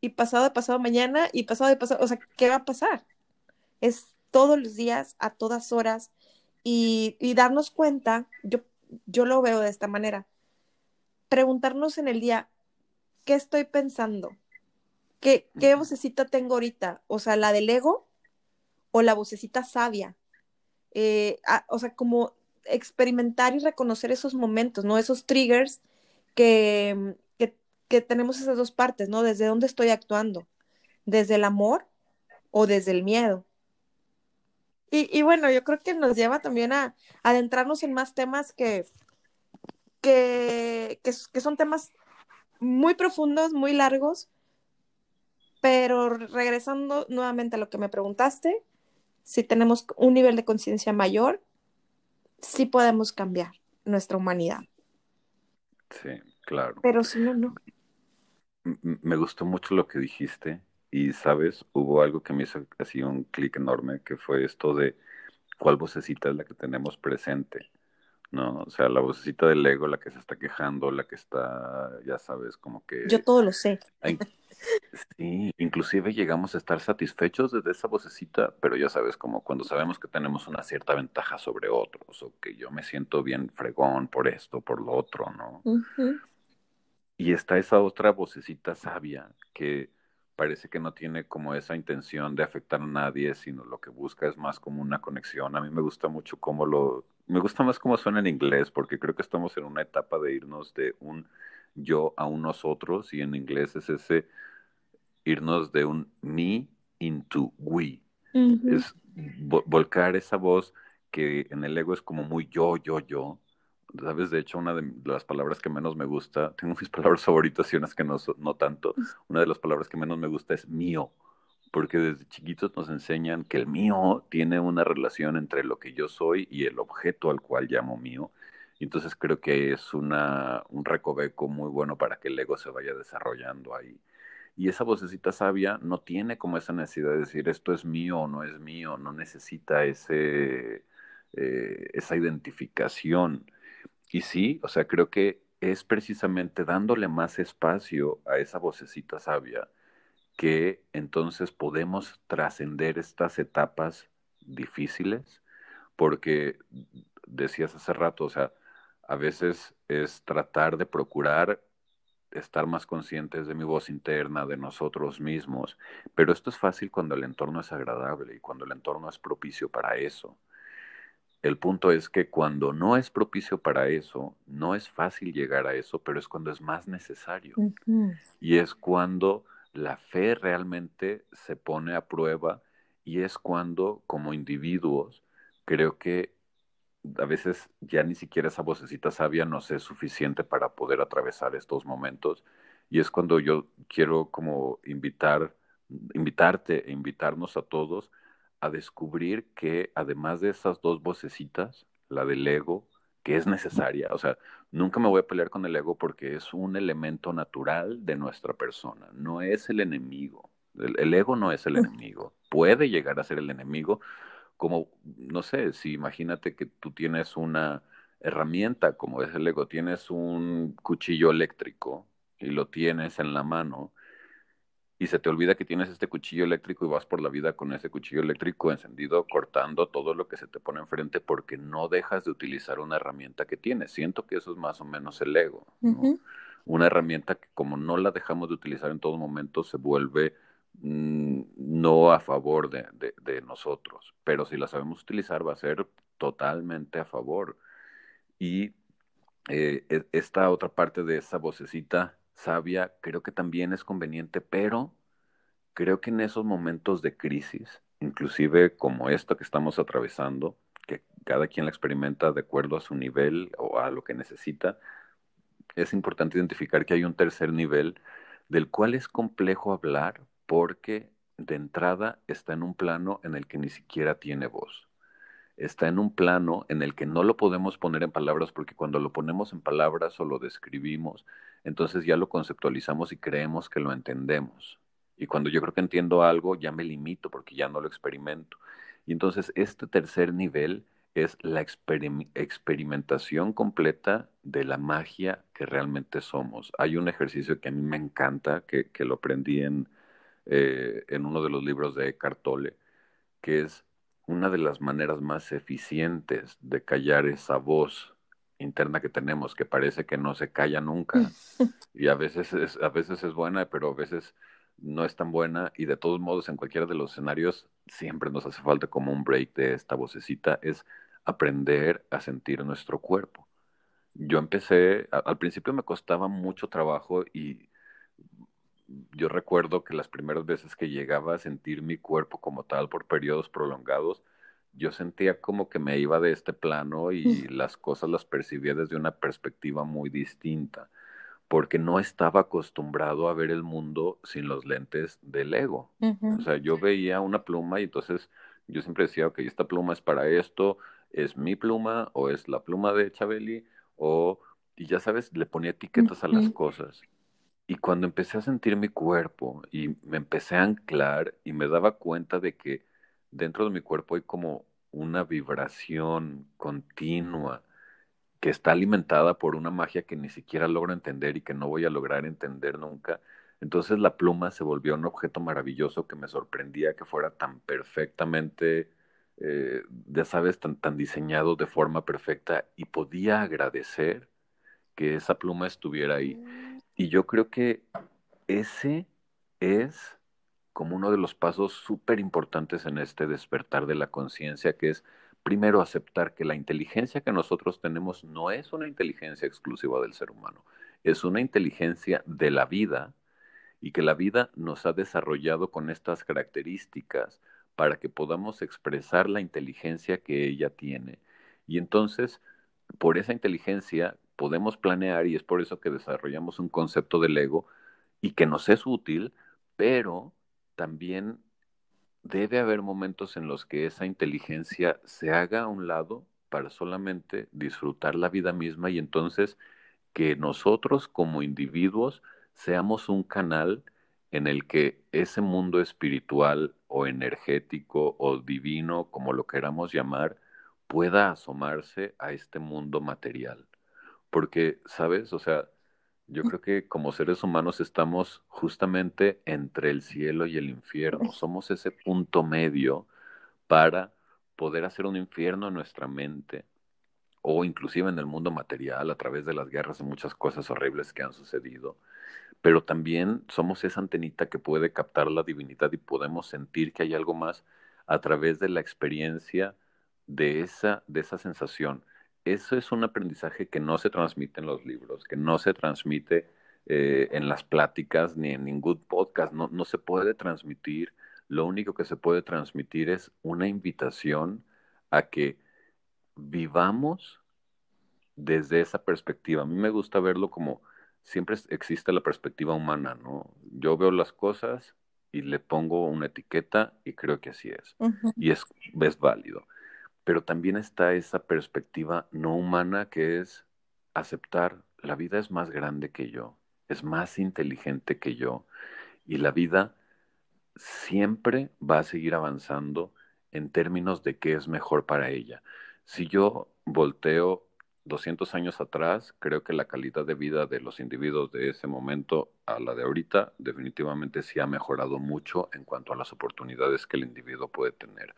y pasado de pasado mañana y pasado de pasado, o sea, ¿qué va a pasar? Es todos los días, a todas horas y, darnos cuenta, yo, yo lo veo de esta manera, preguntarnos en el día, qué estoy pensando. ¿Qué, qué vocecita tengo ahorita? O sea, la del ego o la vocecita sabia. Eh, o sea, como experimentar y reconocer esos momentos, ¿no? Esos triggers que, que, tenemos esas dos partes, ¿no? Desde dónde estoy actuando, desde el amor o desde el miedo. Y, bueno, yo creo que nos lleva también a, adentrarnos en más temas que, que, que, son temas muy profundos, muy largos, pero regresando nuevamente a lo que me preguntaste, si tenemos un nivel de conciencia mayor, sí podemos cambiar nuestra humanidad. Sí, claro. Pero si no, no. Me gustó mucho lo que dijiste y, sabes, hubo algo que me hizo así un clic enorme, que fue esto de cuál vocecita es la que tenemos presente. ¿no? O sea, la vocecita del ego, la que se está quejando, la que está, ya sabes, como que... Yo todo lo sé. Sí, inclusive llegamos a estar satisfechos desde esa vocecita, pero ya sabes, como cuando sabemos que tenemos una cierta ventaja sobre otros, o que yo me siento bien fregón por esto, por lo otro, ¿no? Y está esa otra vocecita sabia que parece que no tiene como esa intención de afectar a nadie, sino lo que busca es más como una conexión. A mí me gusta mucho cómo lo, me gusta más cómo suena en inglés, porque creo que estamos en una etapa de irnos de un yo a un nosotros, y en inglés es ese irnos de un me into we. Es volcar esa voz que en el ego es como muy yo, yo, yo. ¿Sabes? De hecho, una de las palabras que menos me gusta, tengo mis [LAUGHS] palabras favoritas y unas que no, no tanto. Una de las palabras que menos me gusta es mío, porque desde chiquitos nos enseñan que el mío tiene una relación entre lo que yo soy y el objeto al cual llamo mío. Entonces creo que es una, un recoveco muy bueno para que el ego se vaya desarrollando ahí. Y esa vocecita sabia no tiene como esa necesidad de decir esto es mío o no es mío, no necesita ese, eh, esa identificación. Y sí, o sea, creo que es precisamente dándole más espacio a esa vocecita sabia que entonces podemos trascender estas etapas difíciles, porque decías hace rato, o sea, a veces es tratar de procurar estar más conscientes de mi voz interna, de nosotros mismos, pero esto es fácil cuando el entorno es agradable y cuando el entorno es propicio para eso. El punto es que cuando no es propicio para eso, no es fácil llegar a eso, pero es cuando es más necesario. Y es cuando la fe realmente se pone a prueba y es cuando como individuos creo que a veces ya ni siquiera esa vocecita sabia nos es suficiente para poder atravesar estos momentos. Y es cuando yo quiero como invitar, invitarte e invitarnos a todos a descubrir que además de esas dos vocecitas, la del ego, que es necesaria, o sea, nunca me voy a pelear con el ego porque es un elemento natural de nuestra persona, no es el enemigo. el ego no es el enemigo, puede llegar a ser el enemigo, como, no sé, si imagínate que tú tienes una herramienta como es el ego, tienes un cuchillo eléctrico y lo tienes en la mano y se te olvida que tienes este cuchillo eléctrico y vas por la vida con ese cuchillo eléctrico encendido cortando todo lo que se te pone enfrente porque no dejas de utilizar una herramienta que tienes. Siento que eso es más o menos el ego. Una herramienta que como no la dejamos de utilizar en todo momento se vuelve no a favor de, nosotros, pero si la sabemos utilizar va a ser totalmente a favor. Y eh, e, esta otra parte de esa vocecita sabia creo que también es conveniente, pero creo que en esos momentos de crisis, inclusive como esto que estamos atravesando, que cada quien la experimenta de acuerdo a su nivel o a lo que necesita, es importante identificar que hay un tercer nivel del cual es complejo hablar porque de entrada está en un plano en el que ni siquiera tiene voz. Está en un plano en el que no lo podemos poner en palabras porque cuando lo ponemos en palabras o lo describimos, entonces ya lo conceptualizamos y creemos que lo entendemos. Y cuando yo creo que entiendo algo, ya me limito porque ya no lo experimento. Y entonces este tercer nivel es la experimentación completa de la magia que realmente somos. Hay un ejercicio que a mí me encanta, que, que lo aprendí en, eh, en uno de los libros de Eckhart Tolle, que es una de las maneras más eficientes de callar esa voz interna que tenemos, que parece que no se calla nunca. [LAUGHS] Y a veces es, a veces es buena, pero a veces no es tan buena. Y de todos modos, en cualquiera de los escenarios, siempre nos hace falta como un break de esta vocecita, es aprender a sentir nuestro cuerpo. Yo empecé, al principio me costaba mucho trabajo y yo recuerdo que las primeras veces que llegaba a sentir mi cuerpo como tal por periodos prolongados, yo sentía como que me iba de este plano y [LAUGHS] las cosas las percibía desde una perspectiva muy distinta, porque no estaba acostumbrado a ver el mundo sin los lentes del ego. O sea, yo veía una pluma y entonces yo siempre decía, ok, esta pluma es para esto, es mi pluma o es la pluma de Chabeli o, y ya sabes, le ponía etiquetas a las cosas. Y cuando empecé a sentir mi cuerpo y me empecé a anclar y me daba cuenta de que dentro de mi cuerpo hay como una vibración continua que está alimentada por una magia que ni siquiera logro entender y que no voy a lograr entender nunca. Entonces la pluma se volvió un objeto maravilloso que me sorprendía que fuera tan perfectamente, eh, ya sabes, tan, tan diseñado de forma perfecta y podía agradecer que esa pluma estuviera ahí. Y yo creo que ese es como uno de los pasos súper importantes en este despertar de la conciencia, que es primero aceptar que la inteligencia que nosotros tenemos no es una inteligencia exclusiva del ser humano, es una inteligencia de la vida y que la vida nos ha desarrollado con estas características para que podamos expresar la inteligencia que ella tiene. Y entonces, por esa inteligencia, podemos planear y es por eso que desarrollamos un concepto del ego y que nos es útil, pero también debe haber momentos en los que esa inteligencia se haga a un lado para solamente disfrutar la vida misma y entonces que nosotros como individuos seamos un canal en el que ese mundo espiritual o energético o divino, como lo queramos llamar, pueda asomarse a este mundo material. Porque, ¿sabes? O sea, yo creo que como seres humanos estamos justamente entre el cielo y el infierno. Somos ese punto medio para poder hacer un infierno en nuestra mente o inclusive en el mundo material a través de las guerras y muchas cosas horribles que han sucedido. Pero también somos esa antenita que puede captar la divinidad y podemos sentir que hay algo más a través de la experiencia de esa, de esa sensación eso es un aprendizaje que no se transmite en los libros, que no se transmite eh, en las pláticas ni en ningún podcast, no, no se puede transmitir. Lo único que se puede transmitir es una invitación a que vivamos desde esa perspectiva. A mí me gusta verlo como siempre existe la perspectiva humana, ¿no? Yo veo las cosas y le pongo una etiqueta y creo que así es. Y es, es válido pero también está esa perspectiva no humana que es aceptar la vida es más grande que yo, es más inteligente que yo y la vida siempre va a seguir avanzando en términos de qué es mejor para ella. Si yo volteo 200 años atrás, creo que la calidad de vida de los individuos de ese momento a la de ahorita definitivamente sí ha mejorado mucho en cuanto a las oportunidades que el individuo puede tener.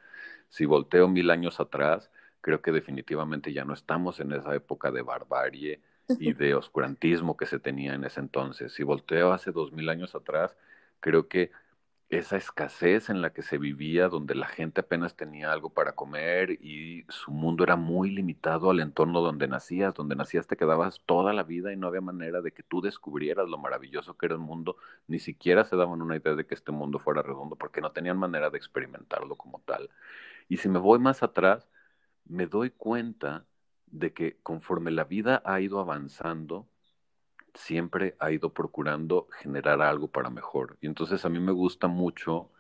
Si volteo mil años atrás, creo que definitivamente ya no estamos en esa época de barbarie y [LAUGHS] de oscurantismo que se tenía en ese entonces. Si volteo hace dos mil años atrás, creo que esa escasez en la que se vivía, donde la gente apenas tenía algo para comer y su mundo era muy limitado al entorno donde nacías, donde nacías te quedabas toda la vida y no había manera de que tú descubrieras lo maravilloso que era el mundo, ni siquiera se daban una idea de que este mundo fuera redondo porque no tenían manera de experimentarlo como tal. Y si me voy más atrás, me doy cuenta de que conforme la vida ha ido avanzando, siempre ha ido procurando generar algo para mejor. Y entonces a mí me gusta mucho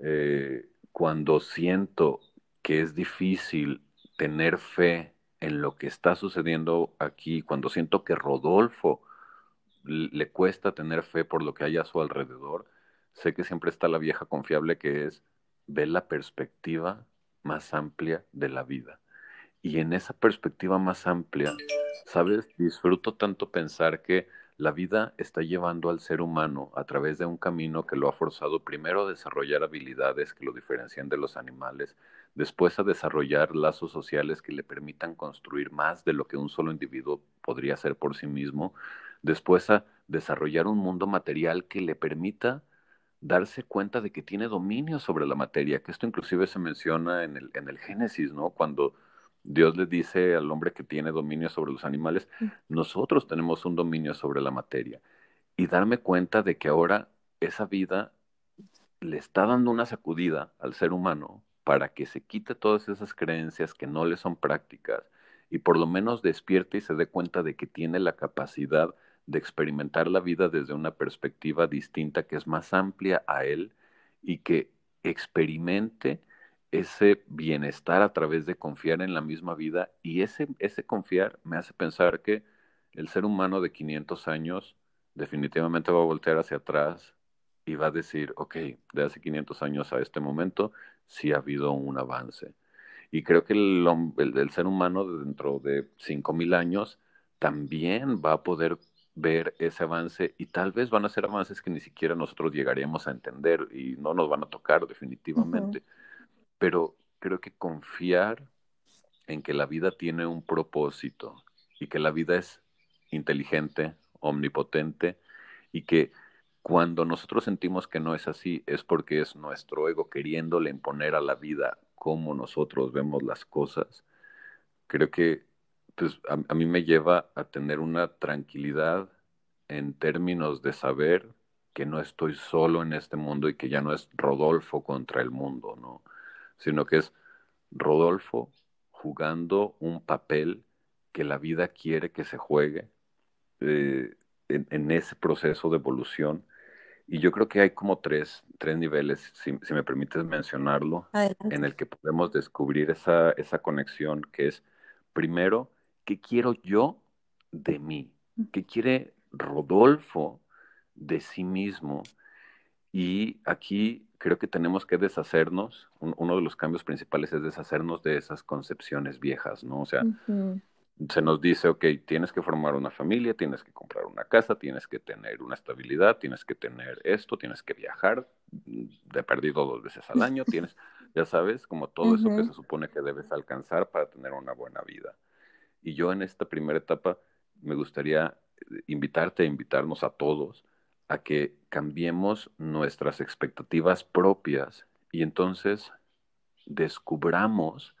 eh, cuando siento que es difícil tener fe en lo que está sucediendo aquí, cuando siento que Rodolfo le cuesta tener fe por lo que hay a su alrededor, sé que siempre está la vieja confiable que es ver la perspectiva más amplia de la vida. Y en esa perspectiva más amplia, ¿sabes? Disfruto tanto pensar que la vida está llevando al ser humano a través de un camino que lo ha forzado primero a desarrollar habilidades que lo diferencian de los animales, después a desarrollar lazos sociales que le permitan construir más de lo que un solo individuo podría hacer por sí mismo, después a desarrollar un mundo material que le permita darse cuenta de que tiene dominio sobre la materia, que esto inclusive se menciona en el, en el Génesis, ¿no? Cuando Dios le dice al hombre que tiene dominio sobre los animales, mm. nosotros tenemos un dominio sobre la materia. Y darme cuenta de que ahora esa vida le está dando una sacudida al ser humano para que se quite todas esas creencias que no le son prácticas y por lo menos despierte y se dé cuenta de que tiene la capacidad de experimentar la vida desde una perspectiva distinta que es más amplia a él y que experimente ese bienestar a través de confiar en la misma vida y ese, ese confiar me hace pensar que el ser humano de 500 años definitivamente va a voltear hacia atrás y va a decir, ok, de hace 500 años a este momento sí ha habido un avance. Y creo que el, el, el ser humano dentro de 5.000 años también va a poder ver ese avance y tal vez van a ser avances que ni siquiera nosotros llegaríamos a entender y no nos van a tocar definitivamente pero creo que confiar en que la vida tiene un propósito y que la vida es inteligente, omnipotente y que cuando nosotros sentimos que no es así es porque es nuestro ego queriéndole imponer a la vida cómo nosotros vemos las cosas. Creo que pues, a, a mí me lleva a tener una tranquilidad en términos de saber que no estoy solo en este mundo y que ya no es Rodolfo contra el mundo, ¿no? Sino que es Rodolfo jugando un papel que la vida quiere que se juegue eh, en, ese proceso de evolución. Y yo creo que hay como tres, tres niveles, si, me permites mencionarlo, en el que podemos descubrir esa, esa conexión, que es, primero, ¿qué quiero yo de mí? ¿Qué quiere Rodolfo de sí mismo? Y aquí creo que tenemos que deshacernos, uno de los cambios principales es deshacernos de esas concepciones viejas, ¿no? O sea, se nos dice, ok, tienes que formar una familia, tienes que comprar una casa, tienes que tener una estabilidad, tienes que tener esto, tienes que viajar de perdido dos veces al año, tienes, ya sabes, como todo eso que se supone que debes alcanzar para tener una buena vida. Y yo en esta primera etapa me gustaría invitarte, a invitarnos a todos a que cambiemos nuestras expectativas propias y entonces descubramos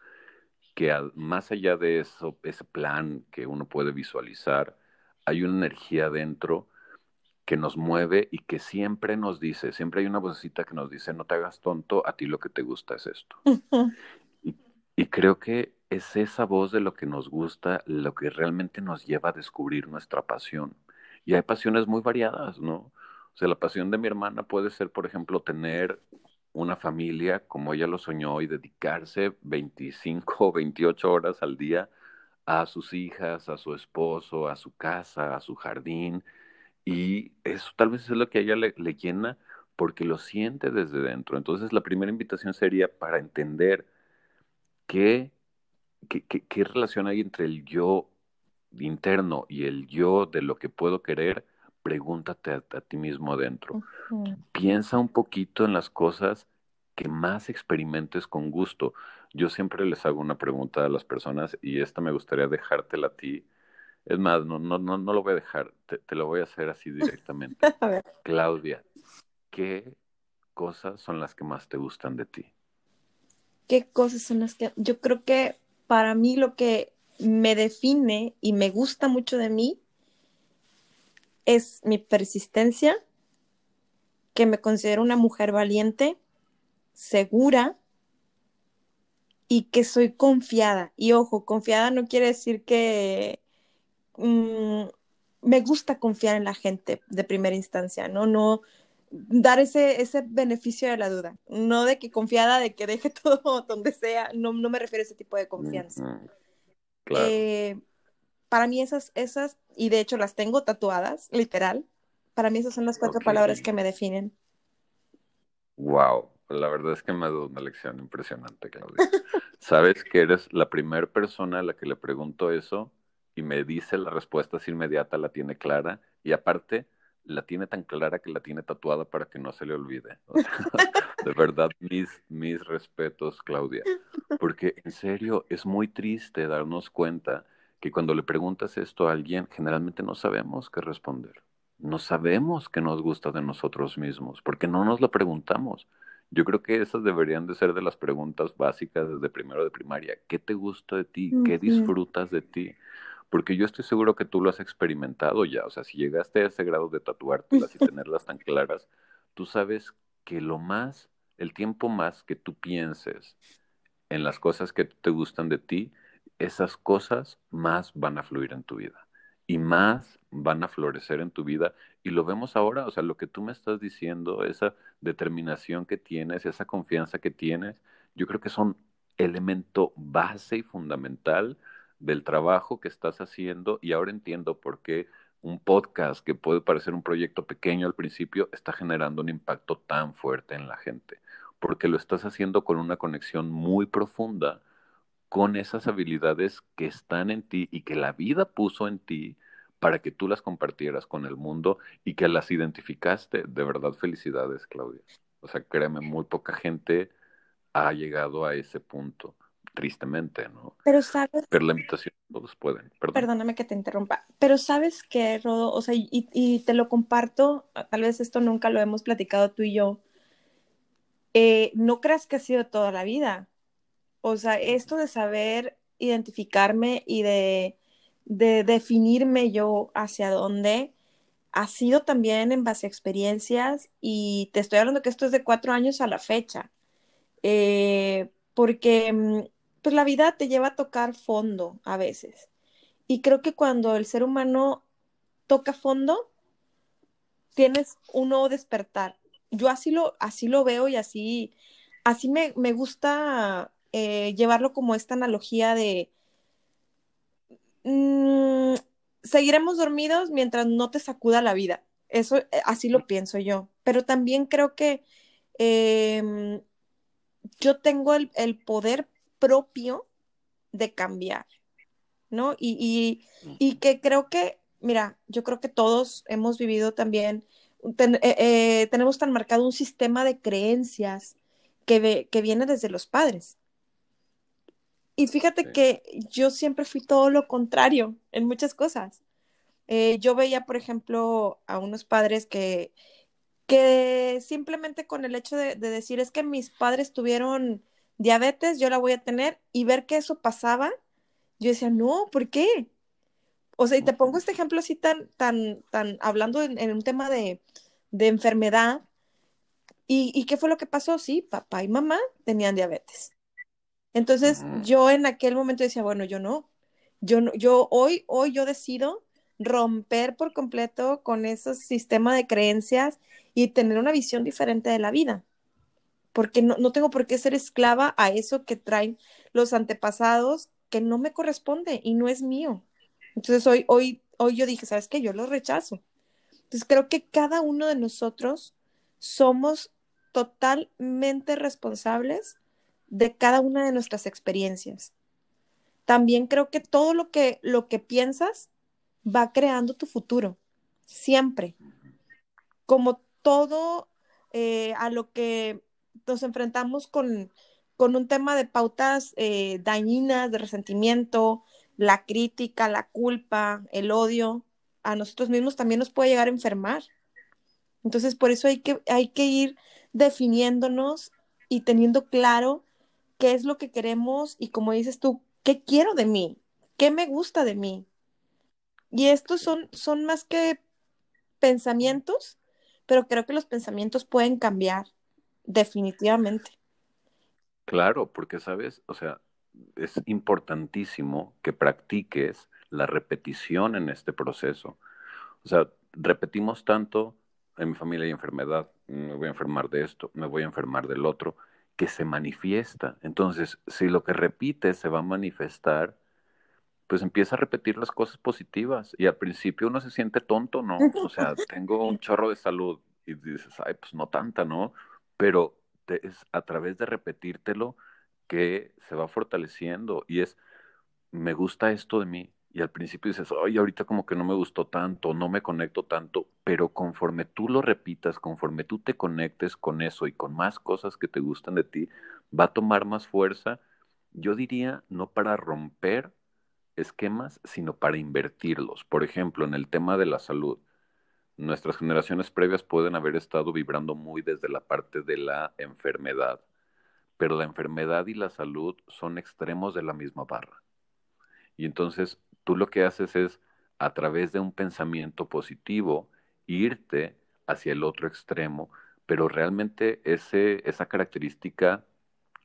que más allá de eso, ese plan que uno puede visualizar, hay una energía dentro que nos mueve y que siempre nos dice, siempre hay una vocecita que nos dice, no te hagas tonto, a ti lo que te gusta es esto. y, y creo que es esa voz de lo que nos gusta lo que realmente nos lleva a descubrir nuestra pasión. Y hay pasiones muy variadas, ¿no? O sea, la pasión de mi hermana puede ser, por ejemplo, tener una familia como ella lo soñó y dedicarse 25 o 28 horas al día a sus hijas, a su esposo, a su casa, a su jardín. Y eso tal vez es lo que a ella le, le llena porque lo siente desde dentro. Entonces la primera invitación sería para entender qué, qué, qué relación hay entre el yo interno y el yo de lo que puedo querer, pregúntate a, ti mismo adentro. Piensa un poquito en las cosas que más experimentes con gusto. Yo siempre les hago una pregunta a las personas y esta me gustaría dejártela a ti. Es más, no, no, no, no lo voy a dejar, te, te lo voy a hacer así [LAUGHS] directamente. Claudia, ¿qué cosas son las que más te gustan de ti? ¿Qué cosas son las que... Yo creo que para mí lo que me define y me gusta mucho de mí es mi persistencia, que me considero una mujer valiente, segura y que soy confiada. Y ojo, confiada no quiere decir que mm, me gusta confiar en la gente de primera instancia, ¿no? No dar ese, ese beneficio de la duda, no de que confiada de que deje [LAUGHS] todo donde sea, no, no me refiero a ese tipo de confianza. Eh, para mí esas, esas, y de hecho las tengo tatuadas, literal, para mí esas son las cuatro palabras que me definen. Wow, la verdad es que me ha dado una lección impresionante, Claudia. [LAUGHS] Sabes que eres la primera persona a la que le pregunto eso y me dice la respuesta es inmediata, la tiene clara y aparte la tiene tan clara que la tiene tatuada para que no se le olvide. [LAUGHS] de verdad, mis, mis respetos, Claudia. Porque en serio, es muy triste darnos cuenta que cuando le preguntas esto a alguien, generalmente no sabemos qué responder. No sabemos qué nos gusta de nosotros mismos, porque no nos lo preguntamos. Yo creo que esas deberían de ser de las preguntas básicas desde primero de primaria. ¿Qué te gusta de ti? ¿Qué disfrutas de ti? Porque yo estoy seguro que tú lo has experimentado ya. O sea, si llegaste a ese grado de tatuártelas y [LAUGHS] tenerlas tan claras, tú sabes que lo más, el tiempo más que tú pienses en las cosas que te gustan de ti, esas cosas más van a fluir en tu vida y más van a florecer en tu vida. Y lo vemos ahora, o sea, lo que tú me estás diciendo, esa determinación que tienes, esa confianza que tienes, yo creo que son elemento base y fundamental del trabajo que estás haciendo y ahora entiendo por qué un podcast que puede parecer un proyecto pequeño al principio está generando un impacto tan fuerte en la gente, porque lo estás haciendo con una conexión muy profunda con esas habilidades que están en ti y que la vida puso en ti para que tú las compartieras con el mundo y que las identificaste. De verdad, felicidades, Claudia. O sea, créeme, muy poca gente ha llegado a ese punto tristemente, ¿no? Pero sabes. Pero la invitación todos pueden. Perdóname que te interrumpa. Pero sabes que, Rodo, o sea, y, y, te lo comparto, tal vez esto nunca lo hemos platicado tú y yo. Eh, no creas que ha sido toda la vida. O sea, esto de saber identificarme y de, de definirme yo hacia dónde ha sido también en base a experiencias y te estoy hablando que esto es de cuatro años a la fecha. Eh, porque mm, pues la vida te lleva a tocar fondo a veces. Y creo que cuando el ser humano toca fondo, tienes un nuevo despertar. Yo así lo, así lo veo y así, así me, me gusta eh, llevarlo como esta analogía de mm, seguiremos dormidos mientras no te sacuda la vida. Eso, eh, así lo pienso yo. Pero también creo que em, yo tengo el, el poder propio de cambiar, ¿no? Y, y, que creo que, mira, yo creo que todos hemos vivido también, eh, eh, tenemos tan marcado un sistema de creencias que, que viene desde los padres. Y fíjate que yo siempre fui todo lo contrario en muchas cosas. Eh, yo veía, por ejemplo, a unos padres que, que simplemente con el hecho de, de decir es que mis padres tuvieron diabetes, yo la voy a tener y ver que eso pasaba, yo decía, no, ¿por qué? O sea, y te pongo este ejemplo así tan, tan, tan, hablando en, un tema de, de enfermedad. ¿Y, ¿Y, qué fue lo que pasó? Sí, papá y mamá tenían diabetes. Entonces, yo en aquel momento decía, bueno, yo no. Yo no, yo hoy, hoy yo decido romper por completo con ese sistema de creencias y tener una visión diferente de la vida porque no, no tengo por qué ser esclava a eso que traen los antepasados que no me corresponde y no es mío. Entonces hoy, hoy, hoy yo dije, ¿sabes qué? Yo lo rechazo. Entonces creo que cada uno de nosotros somos totalmente responsables de cada una de nuestras experiencias. También creo que todo lo que, lo que piensas va creando tu futuro, siempre. Como todo eh, a lo que nos enfrentamos con, un tema de pautas eh, dañinas, de resentimiento, la crítica, la culpa, el odio, a nosotros mismos también nos puede llegar a enfermar. Entonces, por eso hay que, hay que ir definiéndonos y teniendo claro qué es lo que queremos y como dices tú, qué quiero de mí, qué me gusta de mí. Y estos son, son más que pensamientos, pero creo que los pensamientos pueden cambiar definitivamente. Claro, porque sabes, o sea, es importantísimo que practiques la repetición en este proceso. O sea, repetimos tanto, en mi familia hay enfermedad, me voy a enfermar de esto, me voy a enfermar del otro, que se manifiesta. Entonces, si lo que repites se va a manifestar, pues empieza a repetir las cosas positivas. Y al principio uno se siente tonto, ¿no? O sea, [LAUGHS] tengo un chorro de salud y dices, ay, pues no tanta, ¿no? pero es a través de repetírtelo que se va fortaleciendo y es, me gusta esto de mí, y al principio dices, ay, ahorita como que no me gustó tanto, no me conecto tanto, pero conforme tú lo repitas, conforme tú te conectes con eso y con más cosas que te gustan de ti, va a tomar más fuerza, yo diría, no para romper esquemas, sino para invertirlos. Por ejemplo, en el tema de la salud, nuestras generaciones previas pueden haber estado vibrando muy desde la parte de la enfermedad, pero la enfermedad y la salud son extremos de la misma barra. Y entonces tú lo que haces es, a través de un pensamiento positivo, irte hacia el otro extremo, pero realmente ese, esa característica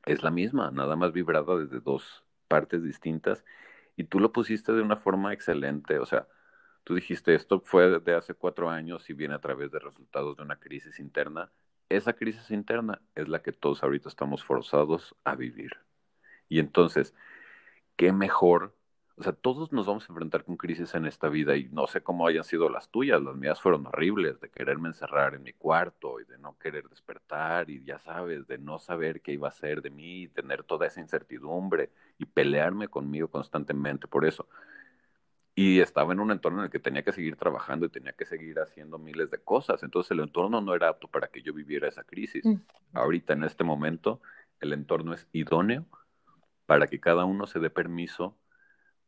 es la misma, nada más vibrada desde dos partes distintas, y tú lo pusiste de una forma excelente, o sea, tú dijiste, esto fue de hace cuatro años y viene a través de resultados de una crisis interna, esa crisis interna es la que todos ahorita estamos forzados a vivir. Y entonces, ¿qué mejor o sea, todos nos vamos a enfrentar con crisis en esta vida y no sé cómo hayan sido las tuyas, las mías fueron horribles, de quererme encerrar en mi cuarto y de no querer despertar y ya sabes, de no saber qué iba a ser de mí, tener toda esa incertidumbre y pelearme conmigo constantemente por eso. Y estaba en un entorno en el que tenía que seguir trabajando y tenía que seguir haciendo miles de cosas. Entonces el entorno no era apto para que yo viviera esa crisis. Mm. Ahorita, en este momento, el entorno es idóneo para que cada uno se dé permiso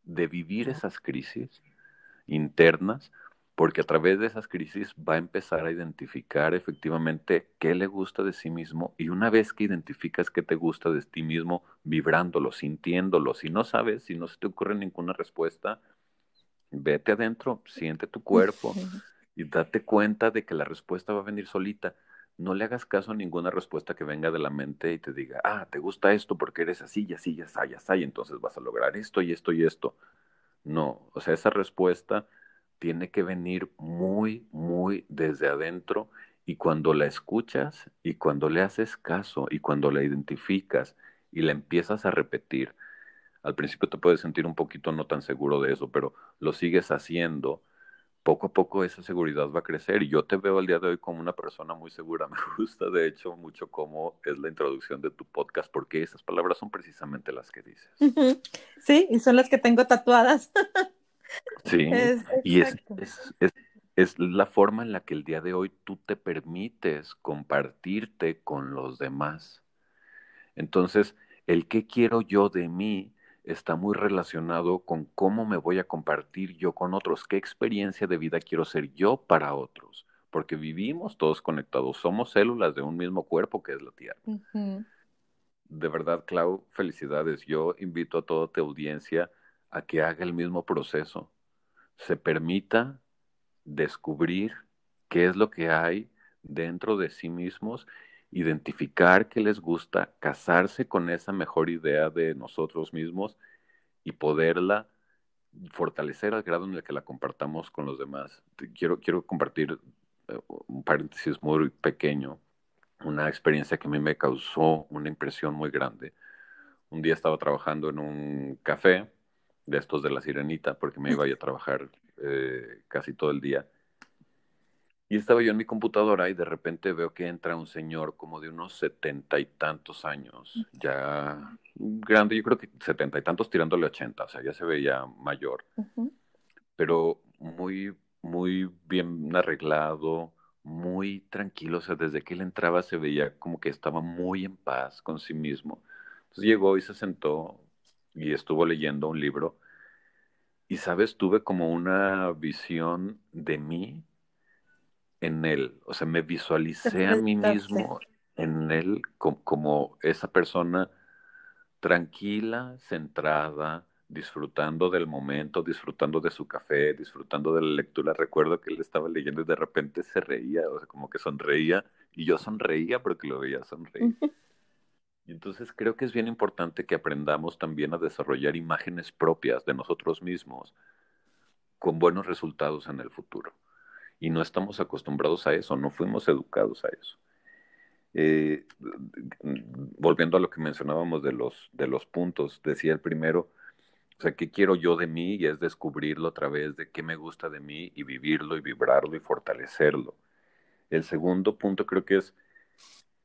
de vivir esas crisis internas, porque a través de esas crisis va a empezar a identificar efectivamente qué le gusta de sí mismo y una vez que identificas qué te gusta de ti mismo, vibrándolo, sintiéndolo, si no sabes, si no se te ocurre ninguna respuesta, vete adentro, siente tu cuerpo y date cuenta de que la respuesta va a venir solita. No le hagas caso a ninguna respuesta que venga de la mente y te diga, ah, te gusta esto porque eres así y así, ya está, y entonces vas a lograr esto y esto y esto. No, o sea, esa respuesta tiene que venir muy, muy desde adentro y cuando la escuchas y cuando le haces caso y cuando la identificas y la empiezas a repetir, al principio te puedes sentir un poquito no tan seguro de eso, pero lo sigues haciendo poco a poco esa seguridad va a crecer y yo te veo el día de hoy como una persona muy segura. [LAUGHS] Me gusta de hecho mucho cómo es la introducción de tu podcast porque esas palabras son precisamente las que dices. Sí, y son las que tengo tatuadas. [LAUGHS] Sí, [LAUGHS] y es, es, es, es, la forma en la que el día de hoy tú te permites compartirte con los demás. Entonces, el qué quiero yo de mí está muy relacionado con cómo me voy a compartir yo con otros, qué experiencia de vida quiero ser yo para otros, porque vivimos todos conectados, somos células de un mismo cuerpo que es la Tierra. De verdad, Clau, felicidades. Yo invito a toda tu audiencia a que haga el mismo proceso, se permita descubrir qué es lo que hay dentro de sí mismos identificar qué les gusta, casarse con esa mejor idea de nosotros mismos y poderla fortalecer al grado en el que la compartamos con los demás. Quiero, quiero compartir eh, un paréntesis muy pequeño, una experiencia que a mí me causó una impresión muy grande. Un día estaba trabajando en un café de estos de la sirenita, porque me iba a, a trabajar eh, casi todo el día y estaba yo en mi computadora y de repente veo que entra un señor como de unos setenta y tantos años, ya grande, yo creo que setenta y tantos tirándole ochenta, o sea, ya se veía mayor, pero muy, muy bien arreglado, muy tranquilo, o sea, desde que él entraba se veía como que estaba muy en paz con sí mismo. Entonces llegó y se sentó y estuvo leyendo un libro y, sabes, tuve como una visión de mí en él, o sea, me visualicé a mí mismo en él como, esa persona tranquila, centrada, disfrutando del momento, disfrutando de su café, disfrutando de la lectura. Recuerdo que él estaba leyendo y de repente se reía, o sea, como que sonreía, y yo sonreía porque lo veía sonreír. Y entonces creo que es bien importante que aprendamos también a desarrollar imágenes propias de nosotros mismos con buenos resultados en el futuro y no estamos acostumbrados a eso, no fuimos educados a eso. Eh, volviendo a lo que mencionábamos de los, de los puntos, decía el primero, o sea, ¿qué quiero yo de mí? Y es descubrirlo a través de qué me gusta de mí y vivirlo y vibrarlo y fortalecerlo. El segundo punto creo que es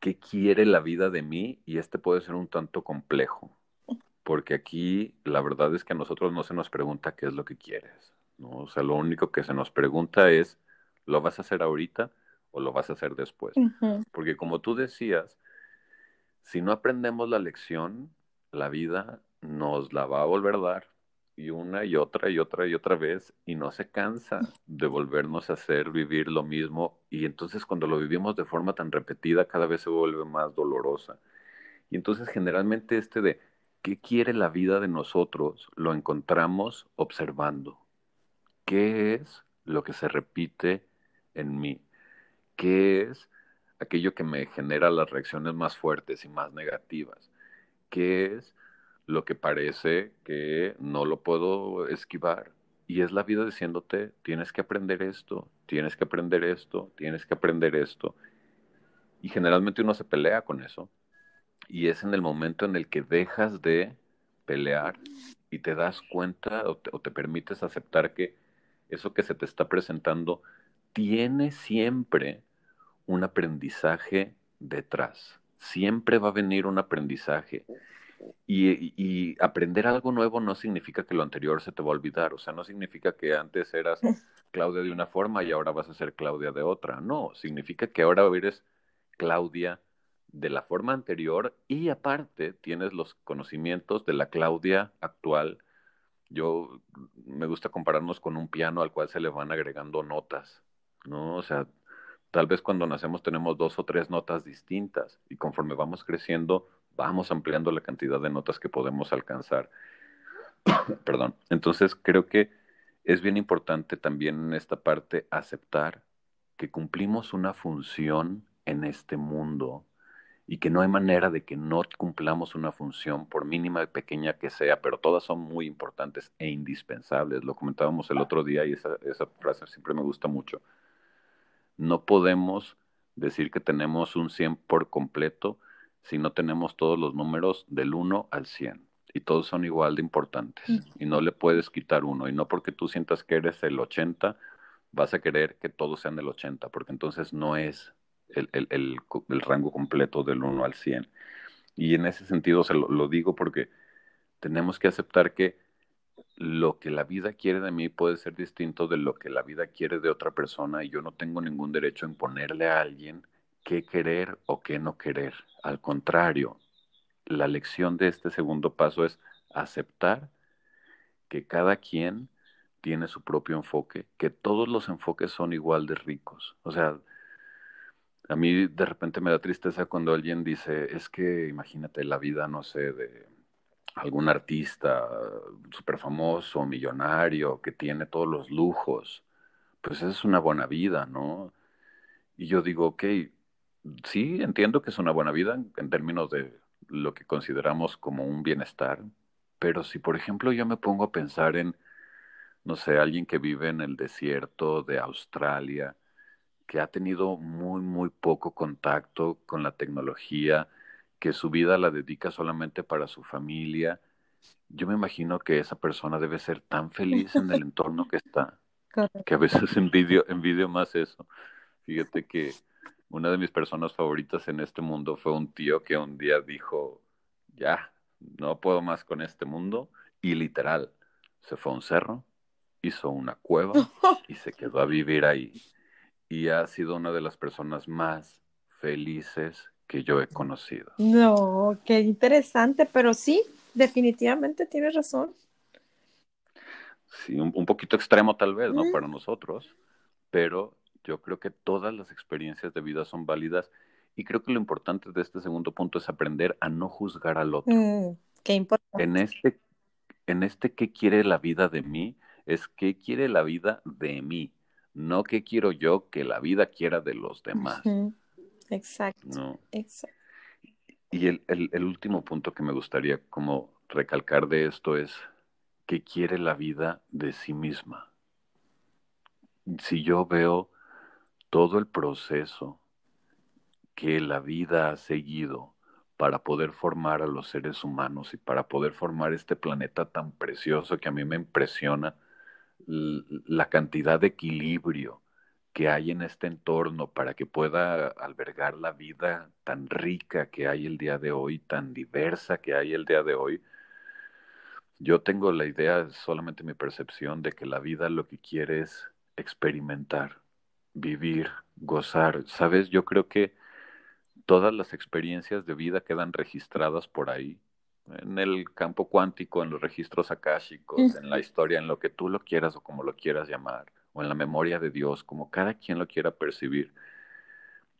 qué quiere la vida de mí y este puede ser un tanto complejo, porque aquí la verdad es que a nosotros no se nos pregunta qué es lo que quieres, ¿no? O sea, lo único que se nos pregunta es, ¿lo vas a hacer ahorita o lo vas a hacer después? Porque como tú decías, si no aprendemos la lección, la vida nos la va a volver a dar y una y otra y otra y otra vez y no se cansa de volvernos a hacer vivir lo mismo y entonces cuando lo vivimos de forma tan repetida cada vez se vuelve más dolorosa. Y entonces generalmente este de qué quiere la vida de nosotros lo encontramos observando. ¿Qué es lo que se repite en mí? ¿Qué es aquello que me genera las reacciones más fuertes y más negativas? ¿Qué es lo que parece que no lo puedo esquivar. Y es la vida diciéndote, tienes que aprender esto, tienes que aprender esto, tienes que aprender esto. Y generalmente uno se pelea con eso. Y es en el momento en el que dejas de pelear y te das cuenta o te, o te permites aceptar que eso que se te está presentando tiene siempre un aprendizaje detrás. Siempre va a venir un aprendizaje. Y, aprender algo nuevo no significa que lo anterior se te va a olvidar, o sea, no significa que antes eras [LAUGHS] Claudia de una forma y ahora vas a ser Claudia de otra, no, significa que ahora eres Claudia de la forma anterior y aparte tienes los conocimientos de la Claudia actual. Yo me gusta compararnos con un piano al cual se le van agregando notas, ¿no? O sea, tal vez cuando nacemos tenemos dos o tres notas distintas y conforme vamos creciendo vamos ampliando la cantidad de notas que podemos alcanzar. [COUGHS] Perdón. Entonces creo que es bien importante también en esta parte aceptar que cumplimos una función en este mundo y que no hay manera de que no cumplamos una función, por mínima y pequeña que sea, pero todas son muy importantes e indispensables. Lo comentábamos el otro día y esa, esa frase siempre me gusta mucho. No podemos decir que tenemos un 100 por completo si no tenemos todos los números del 1 al 100 y todos son igual de importantes y no le puedes quitar uno y no porque tú sientas que eres el 80 vas a querer que todos sean del 80 porque entonces no es el, el, el, rango completo del 1 al 100 y en ese sentido se lo, lo digo porque tenemos que aceptar que lo que la vida quiere de mí puede ser distinto de lo que la vida quiere de otra persona y yo no tengo ningún derecho en ponerle a alguien qué querer o qué no querer. Al contrario, la lección de este segundo paso es aceptar que cada quien tiene su propio enfoque, que todos los enfoques son igual de ricos. O sea, a mí de repente me da tristeza cuando alguien dice, es que imagínate la vida, no sé, de algún artista súper famoso, millonario, que tiene todos los lujos. Pues es una buena vida, ¿no? Y yo digo, ok, sí, entiendo que es una buena vida en, términos de lo que consideramos como un bienestar, pero si por ejemplo yo me pongo a pensar en, no sé, alguien que vive en el desierto de Australia, que ha tenido muy, muy poco contacto con la tecnología, que su vida la dedica solamente para su familia, yo me imagino que esa persona debe ser tan feliz en el entorno que está, [LAUGHS] que a veces envidio, envidio más eso. Fíjate que una de mis personas favoritas en este mundo fue un tío que un día dijo, ya, no puedo más con este mundo, y literal, se fue a un cerro, hizo una cueva y se quedó a vivir ahí. Y ha sido una de las personas más felices que yo he conocido. No, qué interesante, pero sí, definitivamente tienes razón. Sí, un, poquito extremo tal vez, ¿no? Para nosotros, pero yo creo que todas las experiencias de vida son válidas y creo que lo importante de este segundo punto es aprender a no juzgar al otro. Mm, qué importante. En este, en este qué quiere la vida de mí es qué quiere la vida de mí, no qué quiero yo que la vida quiera de los demás. Exacto. Exacto. Y el, el, el último punto que me gustaría como recalcar de esto es qué quiere la vida de sí misma. Si yo veo todo el proceso que la vida ha seguido para poder formar a los seres humanos y para poder formar este planeta tan precioso que a mí me impresiona la cantidad de equilibrio que hay en este entorno para que pueda albergar la vida tan rica que hay el día de hoy, tan diversa que hay el día de hoy, yo tengo la idea, solamente mi percepción, de que la vida lo que quiere es experimentar, vivir, gozar. ¿Sabes? Yo creo que todas las experiencias de vida quedan registradas por ahí, en el campo cuántico, en los registros akáshicos, en la historia, en lo que tú lo quieras o como lo quieras llamar, o en la memoria de Dios, como cada quien lo quiera percibir.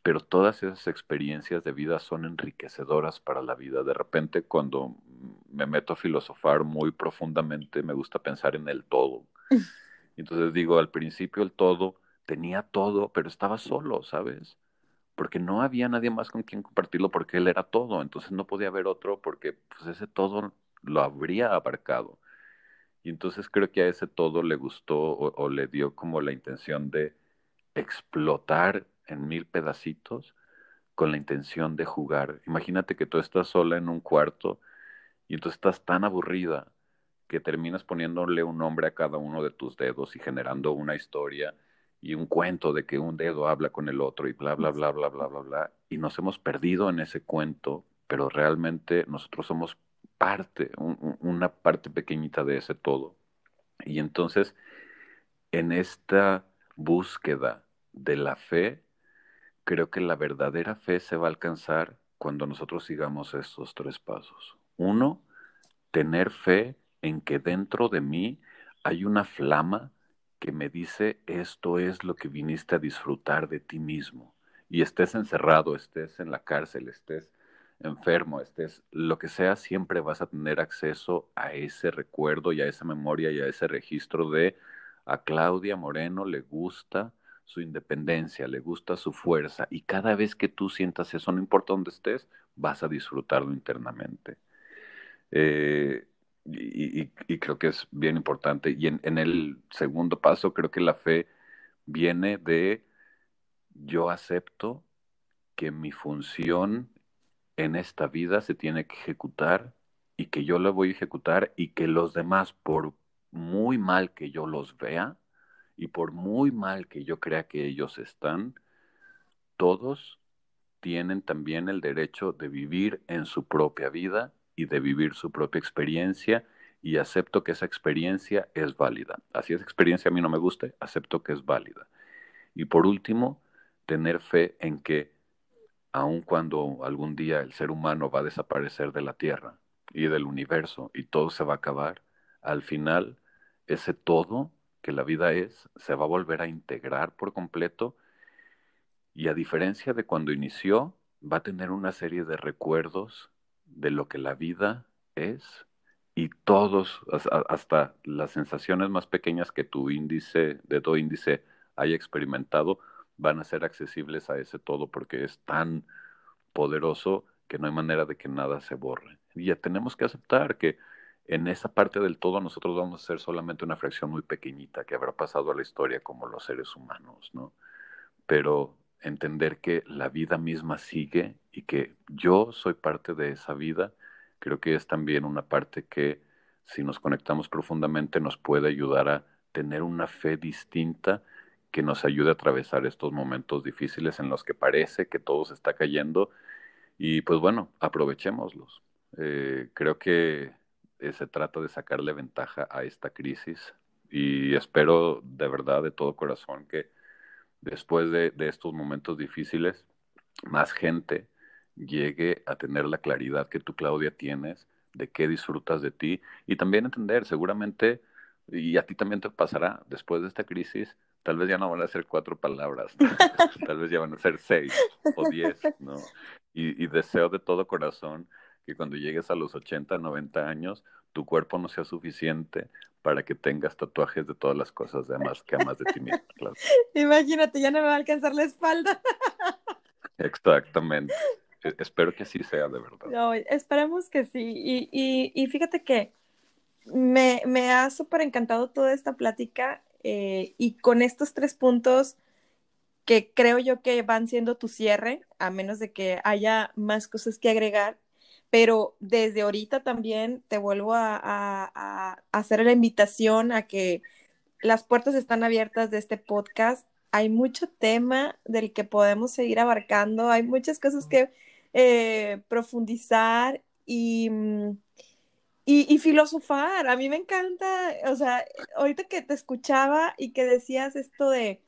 Pero todas esas experiencias de vida son enriquecedoras para la vida. De repente, cuando me meto a filosofar muy profundamente, me gusta pensar en el todo. [LAUGHS] Entonces digo, al principio el todo tenía todo, pero estaba solo, ¿sabes? Porque no había nadie más con quien compartirlo porque él era todo, entonces no podía haber otro porque pues ese todo lo habría abarcado. Y entonces creo que a ese todo le gustó o, le dio como la intención de explotar en mil pedacitos con la intención de jugar. Imagínate que tú estás sola en un cuarto y entonces estás tan aburrida que terminas poniéndole un nombre a cada uno de tus dedos y generando una historia y un cuento de que un dedo habla con el otro y bla, bla, bla, bla, bla, bla, bla. Y nos hemos perdido en ese cuento, pero realmente nosotros somos parte, una parte pequeñita de ese todo. Y entonces, en esta búsqueda de la fe, creo que la verdadera fe se va a alcanzar cuando nosotros sigamos estos tres pasos. Uno, tener fe en que dentro de mí hay una flama que me dice esto es lo que viniste a disfrutar de ti mismo. Y estés encerrado, estés en la cárcel, estés enfermo, estés lo que sea, siempre vas a tener acceso a ese recuerdo y a esa memoria y a ese registro de a Claudia Moreno le gusta su independencia, le gusta su fuerza y cada vez que tú sientas eso, no importa dónde estés, vas a disfrutarlo internamente. Eh, y, creo que es bien importante. Y en, el segundo paso, creo que la fe viene de yo acepto que mi función en esta vida se tiene que ejecutar y que yo la voy a ejecutar y que los demás, por muy mal que yo los vea y por muy mal que yo crea que ellos están, todos tienen también el derecho de vivir en su propia vida y de vivir su propia experiencia y acepto que esa experiencia es válida. Así esa experiencia a mí no me guste, acepto que es válida. Y por último, tener fe en que aun cuando algún día el ser humano va a desaparecer de la Tierra y del universo y todo se va a acabar, al final ese todo que la vida es se va a volver a integrar por completo y a diferencia de cuando inició, va a tener una serie de recuerdos de lo que la vida es y todos, hasta las sensaciones más pequeñas que tu índice, de tu índice haya experimentado, van a ser accesibles a ese todo porque es tan poderoso que no hay manera de que nada se borre. Y ya tenemos que aceptar que en esa parte del todo nosotros vamos a ser solamente una fracción muy pequeñita que habrá pasado a la historia como los seres humanos, ¿no? Pero entender que la vida misma sigue y que yo soy parte de esa vida, creo que es también una parte que si nos conectamos profundamente nos puede ayudar a tener una fe distinta que nos ayude a atravesar estos momentos difíciles en los que parece que todo se está cayendo y pues bueno, aprovechémoslos. Eh, creo que eh, se trata de sacarle ventaja a esta crisis y espero de verdad, de todo corazón, que después de, estos momentos difíciles, más gente llegue a tener la claridad que tú, Claudia, tienes de qué disfrutas de ti y también entender, seguramente, y a ti también te pasará, después de esta crisis, tal vez ya no van a ser cuatro palabras, [LAUGHS] tal vez ya van a ser seis o diez, ¿no? Y, y, deseo de todo corazón que cuando llegues a los 80, 90 años, tu cuerpo no sea suficiente para que tengas tatuajes de todas las cosas de más que amas de ti mismo. [LAUGHS] Imagínate, ya no me va a alcanzar la espalda. Exactamente. E, espero que así sea de verdad. No, esperemos que sí. Y, y, y fíjate que me, me ha súper encantado toda esta plática eh, y con estos tres puntos que creo yo que van siendo tu cierre, a menos de que haya más cosas que agregar, pero desde ahorita también te vuelvo a, hacer la invitación a que las puertas están abiertas de este podcast. Hay mucho tema del que podemos seguir abarcando, hay muchas cosas que eh, profundizar y, y, filosofar. A mí me encanta, o sea, ahorita que te escuchaba y que decías esto de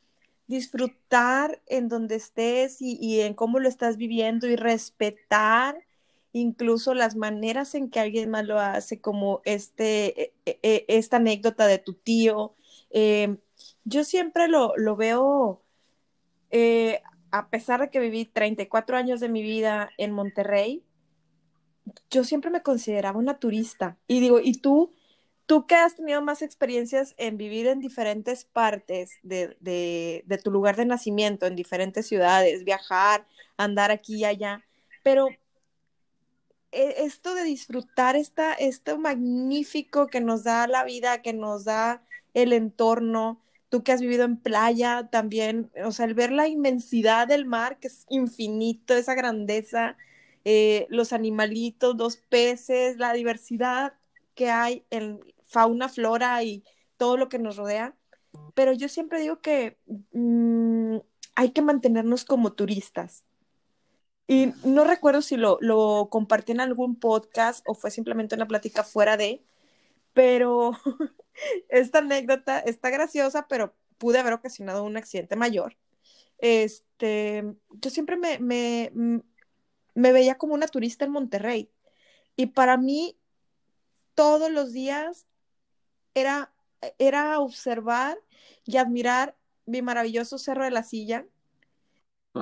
disfrutar en donde estés y, y en cómo lo estás viviendo y respetar incluso las maneras en que alguien más lo hace, como este, e, e, e, esta anécdota de tu tío. Eh, yo siempre lo, lo veo, eh, a pesar de que viví 34 años de mi vida en Monterrey, yo siempre me consideraba una turista. Y digo, ¿y tú? Tú que has tenido más experiencias en vivir en diferentes partes de, de, tu lugar de nacimiento, en diferentes ciudades, viajar, andar aquí y allá, pero e, esto de disfrutar esta, esto magnífico que nos da la vida, que nos da el entorno, tú que has vivido en playa también, o sea, el ver la inmensidad del mar, que es infinito, esa grandeza, eh, los animalitos, los peces, la diversidad que hay en fauna, flora y todo lo que nos rodea. Pero yo siempre digo que mm, hay que mantenernos como turistas. Y no recuerdo si lo, lo compartí en algún podcast o fue simplemente una plática fuera de, pero [LAUGHS] esta anécdota está graciosa, pero pude haber ocasionado un accidente mayor. Este, yo siempre me, me, me veía como una turista en Monterrey. Y para mí todos los días era, era observar y admirar mi maravilloso Cerro de la Silla,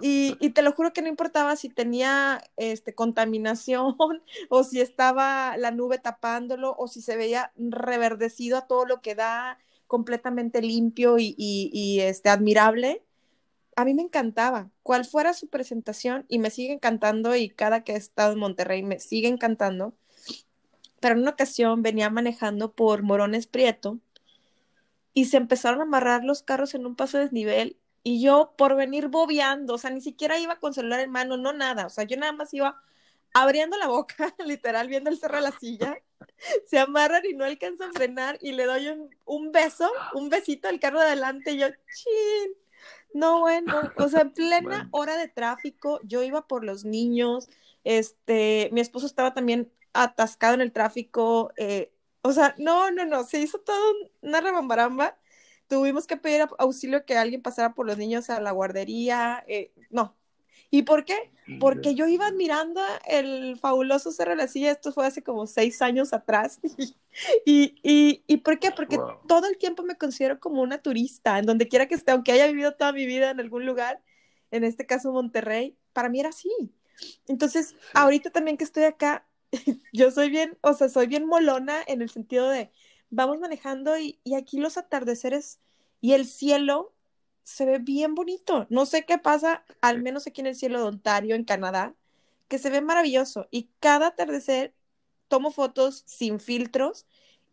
y, te lo juro que no importaba si tenía este, contaminación [LAUGHS] o si estaba la nube tapándolo o si se veía reverdecido a todo lo que da, completamente limpio y, y, este, admirable. A mí me encantaba. Cual fuera su presentación, y me sigue encantando, y cada que he estado en Monterrey me sigue encantando. Pero en una ocasión venía manejando por Morones Prieto y se empezaron a amarrar los carros en un paso de desnivel y yo por venir bobeando, o sea, ni siquiera iba con celular en mano, no nada, o sea, yo nada más iba abriendo la boca, [LAUGHS] literal, viendo el cerro de la silla, se amarran y no alcanzan a frenar y le doy un, un beso, un besito al carro de adelante y yo, chin, no, bueno, o sea, en plena hora de tráfico, yo iba por los niños, este, mi esposo estaba también atascado en el tráfico, eh, o sea, no, no, no, se hizo todo una rebambaramba tuvimos que pedir auxilio que alguien pasara por los niños a la guardería, eh, no. ¿Y por qué? Porque yo iba admirando el fabuloso Cerro de la Silla, esto fue hace como seis años atrás. [LAUGHS] y, y, y, por qué? Porque todo el tiempo me considero como una turista, en donde quiera que esté, aunque haya vivido toda mi vida en algún lugar, en este caso Monterrey, para mí era así. Entonces, ahorita también que estoy acá, [LAUGHS] yo soy bien, o sea, soy bien molona en el sentido de, vamos manejando y, aquí los atardeceres y el cielo se ve bien bonito. No sé qué pasa, al menos aquí en el cielo de Ontario, en Canadá, que se ve maravilloso. Y cada atardecer tomo fotos sin filtros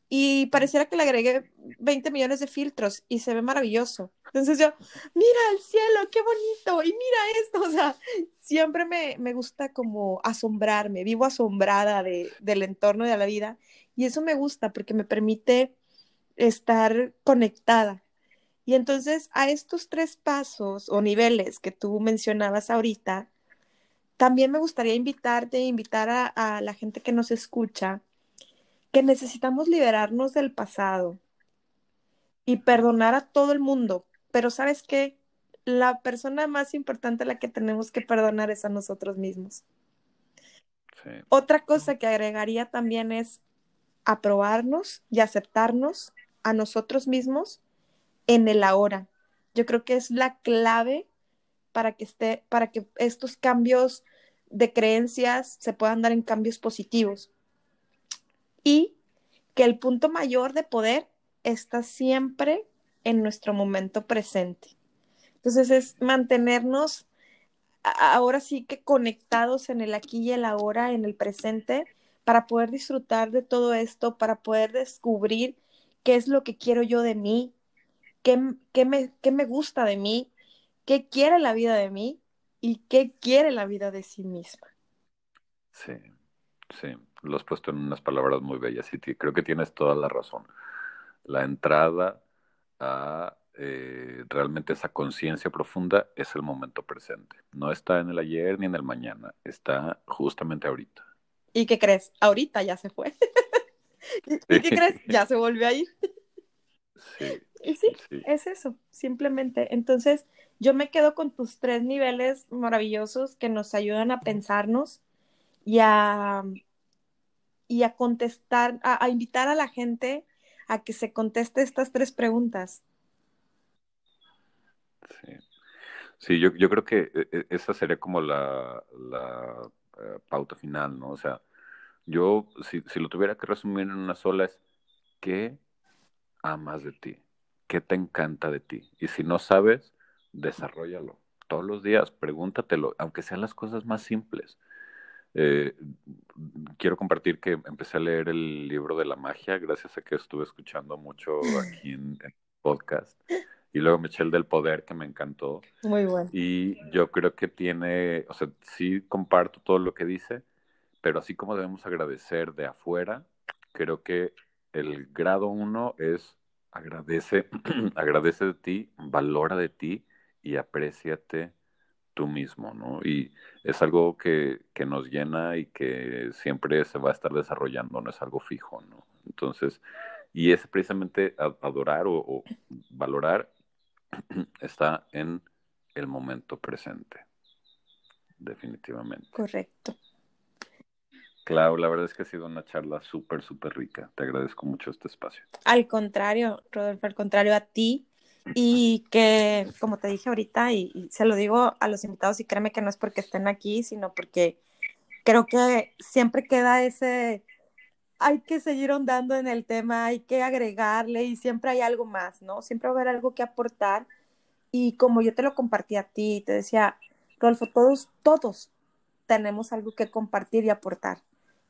y pareciera que le agregué 20 millones de filtros y se ve maravilloso. Entonces yo, mira el cielo, qué bonito, y mira esto, o sea, siempre me, me gusta como asombrarme, vivo asombrada de, del entorno de la vida y eso me gusta porque me permite estar conectada. Y entonces a estos tres pasos o niveles que tú mencionabas ahorita, también me gustaría invitarte, invitar a, a la gente que nos escucha, que necesitamos liberarnos del pasado y perdonar a todo el mundo. Pero sabes qué? La persona más importante a la que tenemos que perdonar es a nosotros mismos. Otra cosa que agregaría también es aprobarnos y aceptarnos a nosotros mismos en el ahora. Yo creo que es la clave para que esté, para que estos cambios de creencias se puedan dar en cambios positivos. Y que el punto mayor de poder está siempre en nuestro momento presente. Entonces es mantenernos ahora sí que conectados en el aquí y el ahora, en el presente, para poder disfrutar de todo esto, para poder descubrir qué es lo que quiero yo de mí, qué, me, qué me gusta de mí, qué quiere la vida de mí y qué quiere la vida de sí misma. Sí, sí, lo has puesto en unas palabras muy bellas y creo que tienes toda la razón. La entrada a eh, realmente esa conciencia profunda es el momento presente. No está en el ayer ni en el mañana, está justamente ahorita. ¿Y qué crees? Ahorita ya se fue. [LAUGHS] ¿Y qué crees? Ya se volvió a ir. Sí. Y sí, es eso, simplemente. Entonces, yo me quedo con tus tres niveles maravillosos que nos ayudan a pensarnos y a, y a contestar, a, invitar a la gente a que se conteste estas tres preguntas. Sí, sí yo, yo creo que e, e, esa sería como la, la eh, pauta final, ¿no? O sea, yo, si, si lo tuviera que resumir en una sola, es ¿qué amas de ti? ¿Qué te encanta de ti? Y si no sabes, desarrollalo. Todos los días, pregúntatelo, aunque sean las cosas más simples. Eh, quiero compartir que empecé a leer el libro de la magia gracias a que estuve escuchando mucho aquí en, el podcast. Y luego me eché el del poder, que me encantó. Muy bueno. Y yo creo que tiene, o sea, sí comparto todo lo que dice, pero así como debemos agradecer de afuera, creo que el grado uno es agradece, [CLEARS THROAT] agradece de ti, valora de ti y apréciate tú mismo, ¿no? Y es algo que, que, nos llena y que siempre se va a estar desarrollando, no es algo fijo, ¿no? Entonces, y es precisamente adorar o, o valorar [CLEARS THROAT] está en el momento presente, definitivamente. Correcto. Claro, la verdad es que ha sido una charla súper, súper rica. Te agradezco mucho este espacio. Al contrario, Rodolfo, al contrario a ti. Y que, como te dije ahorita, y, se lo digo a los invitados, y créeme que no es porque estén aquí, sino porque creo que siempre queda ese, hay que seguir ondando en el tema, hay que agregarle y siempre hay algo más, ¿no? Siempre va a haber algo que aportar. Y como yo te lo compartí a ti, te decía, Rodolfo, todos, todos tenemos algo que compartir y aportar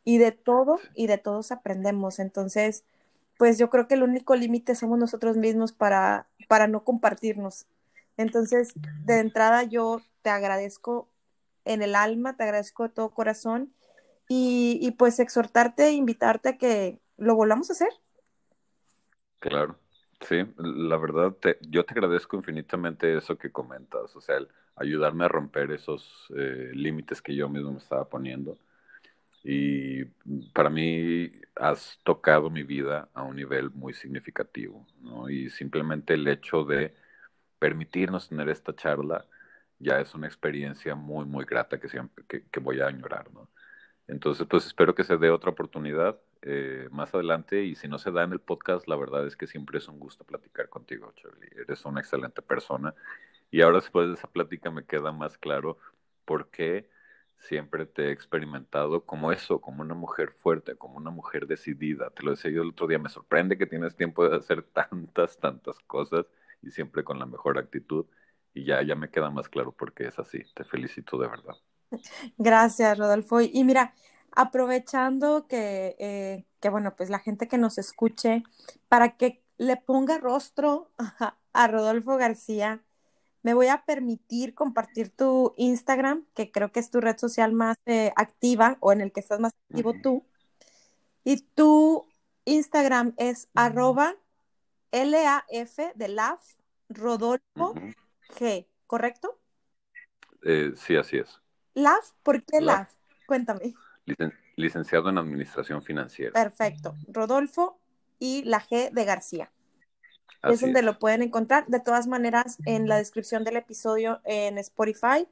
y de todo y de todos aprendemos. Entonces, pues yo creo que el único límite somos nosotros mismos para, para no compartirnos. Entonces, de entrada yo te agradezco en el alma, te agradezco de todo corazón y, y pues exhortarte invitarte a que lo volvamos a hacer. Claro, sí, la verdad, te, yo te agradezco infinitamente eso que comentas, o sea, el ayudarme a romper esos eh, límites que yo mismo me estaba poniendo y para mí has tocado mi vida a un nivel muy significativo, ¿no? Y simplemente el hecho de permitirnos tener esta charla ya es una experiencia muy, muy grata que, siempre, que, voy a añorar, ¿no? Entonces, pues espero que se dé otra oportunidad eh, más adelante y si no se da en el podcast, la verdad es que siempre es un gusto platicar contigo, Charlie. Eres una excelente persona y ahora después de esa plática me queda más claro por qué siempre te he experimentado como eso, como una mujer fuerte, como una mujer decidida. Te lo decía yo el otro día, me sorprende que tienes tiempo de hacer [LAUGHS] tantas, tantas cosas y siempre con la mejor actitud. Y ya, ya me queda más claro por qué es así. Te felicito de verdad. [LAUGHS] Gracias, Rodolfo. Y mira, aprovechando que, eh, que bueno, pues la gente que nos escuche, para que le ponga rostro [LAUGHS] a Rodolfo García, me voy a permitir compartir tu Instagram, que creo que es tu red social más eh, activa o en el que estás más activo tú. Y tu Instagram es arroba L-A-F de LAF Rodolfo G, ¿correcto? Eh, sí, así es. ¿LAF? ¿Por qué LAF? Cuéntame. licenciado en Administración Financiera. Perfecto. Rodolfo y la G de García es donde lo pueden encontrar. De todas maneras, en la descripción del episodio en Spotify,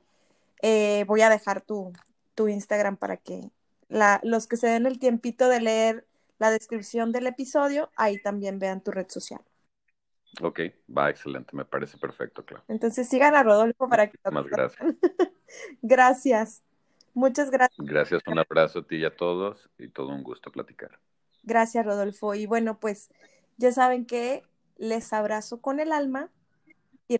eh, voy a dejar tu, tu Instagram para que la, los que se den el tiempito de leer la descripción del episodio, ahí también vean tu red social. Ok, va, excelente, me parece perfecto, claro. Entonces sigan a Rodolfo para que... Más gracias. [LAUGHS] gracias. Muchas gracias. Gracias, un abrazo a ti y a todos y todo un gusto platicar. Gracias, Rodolfo. Y bueno, pues ya saben que les abrazo con el alma y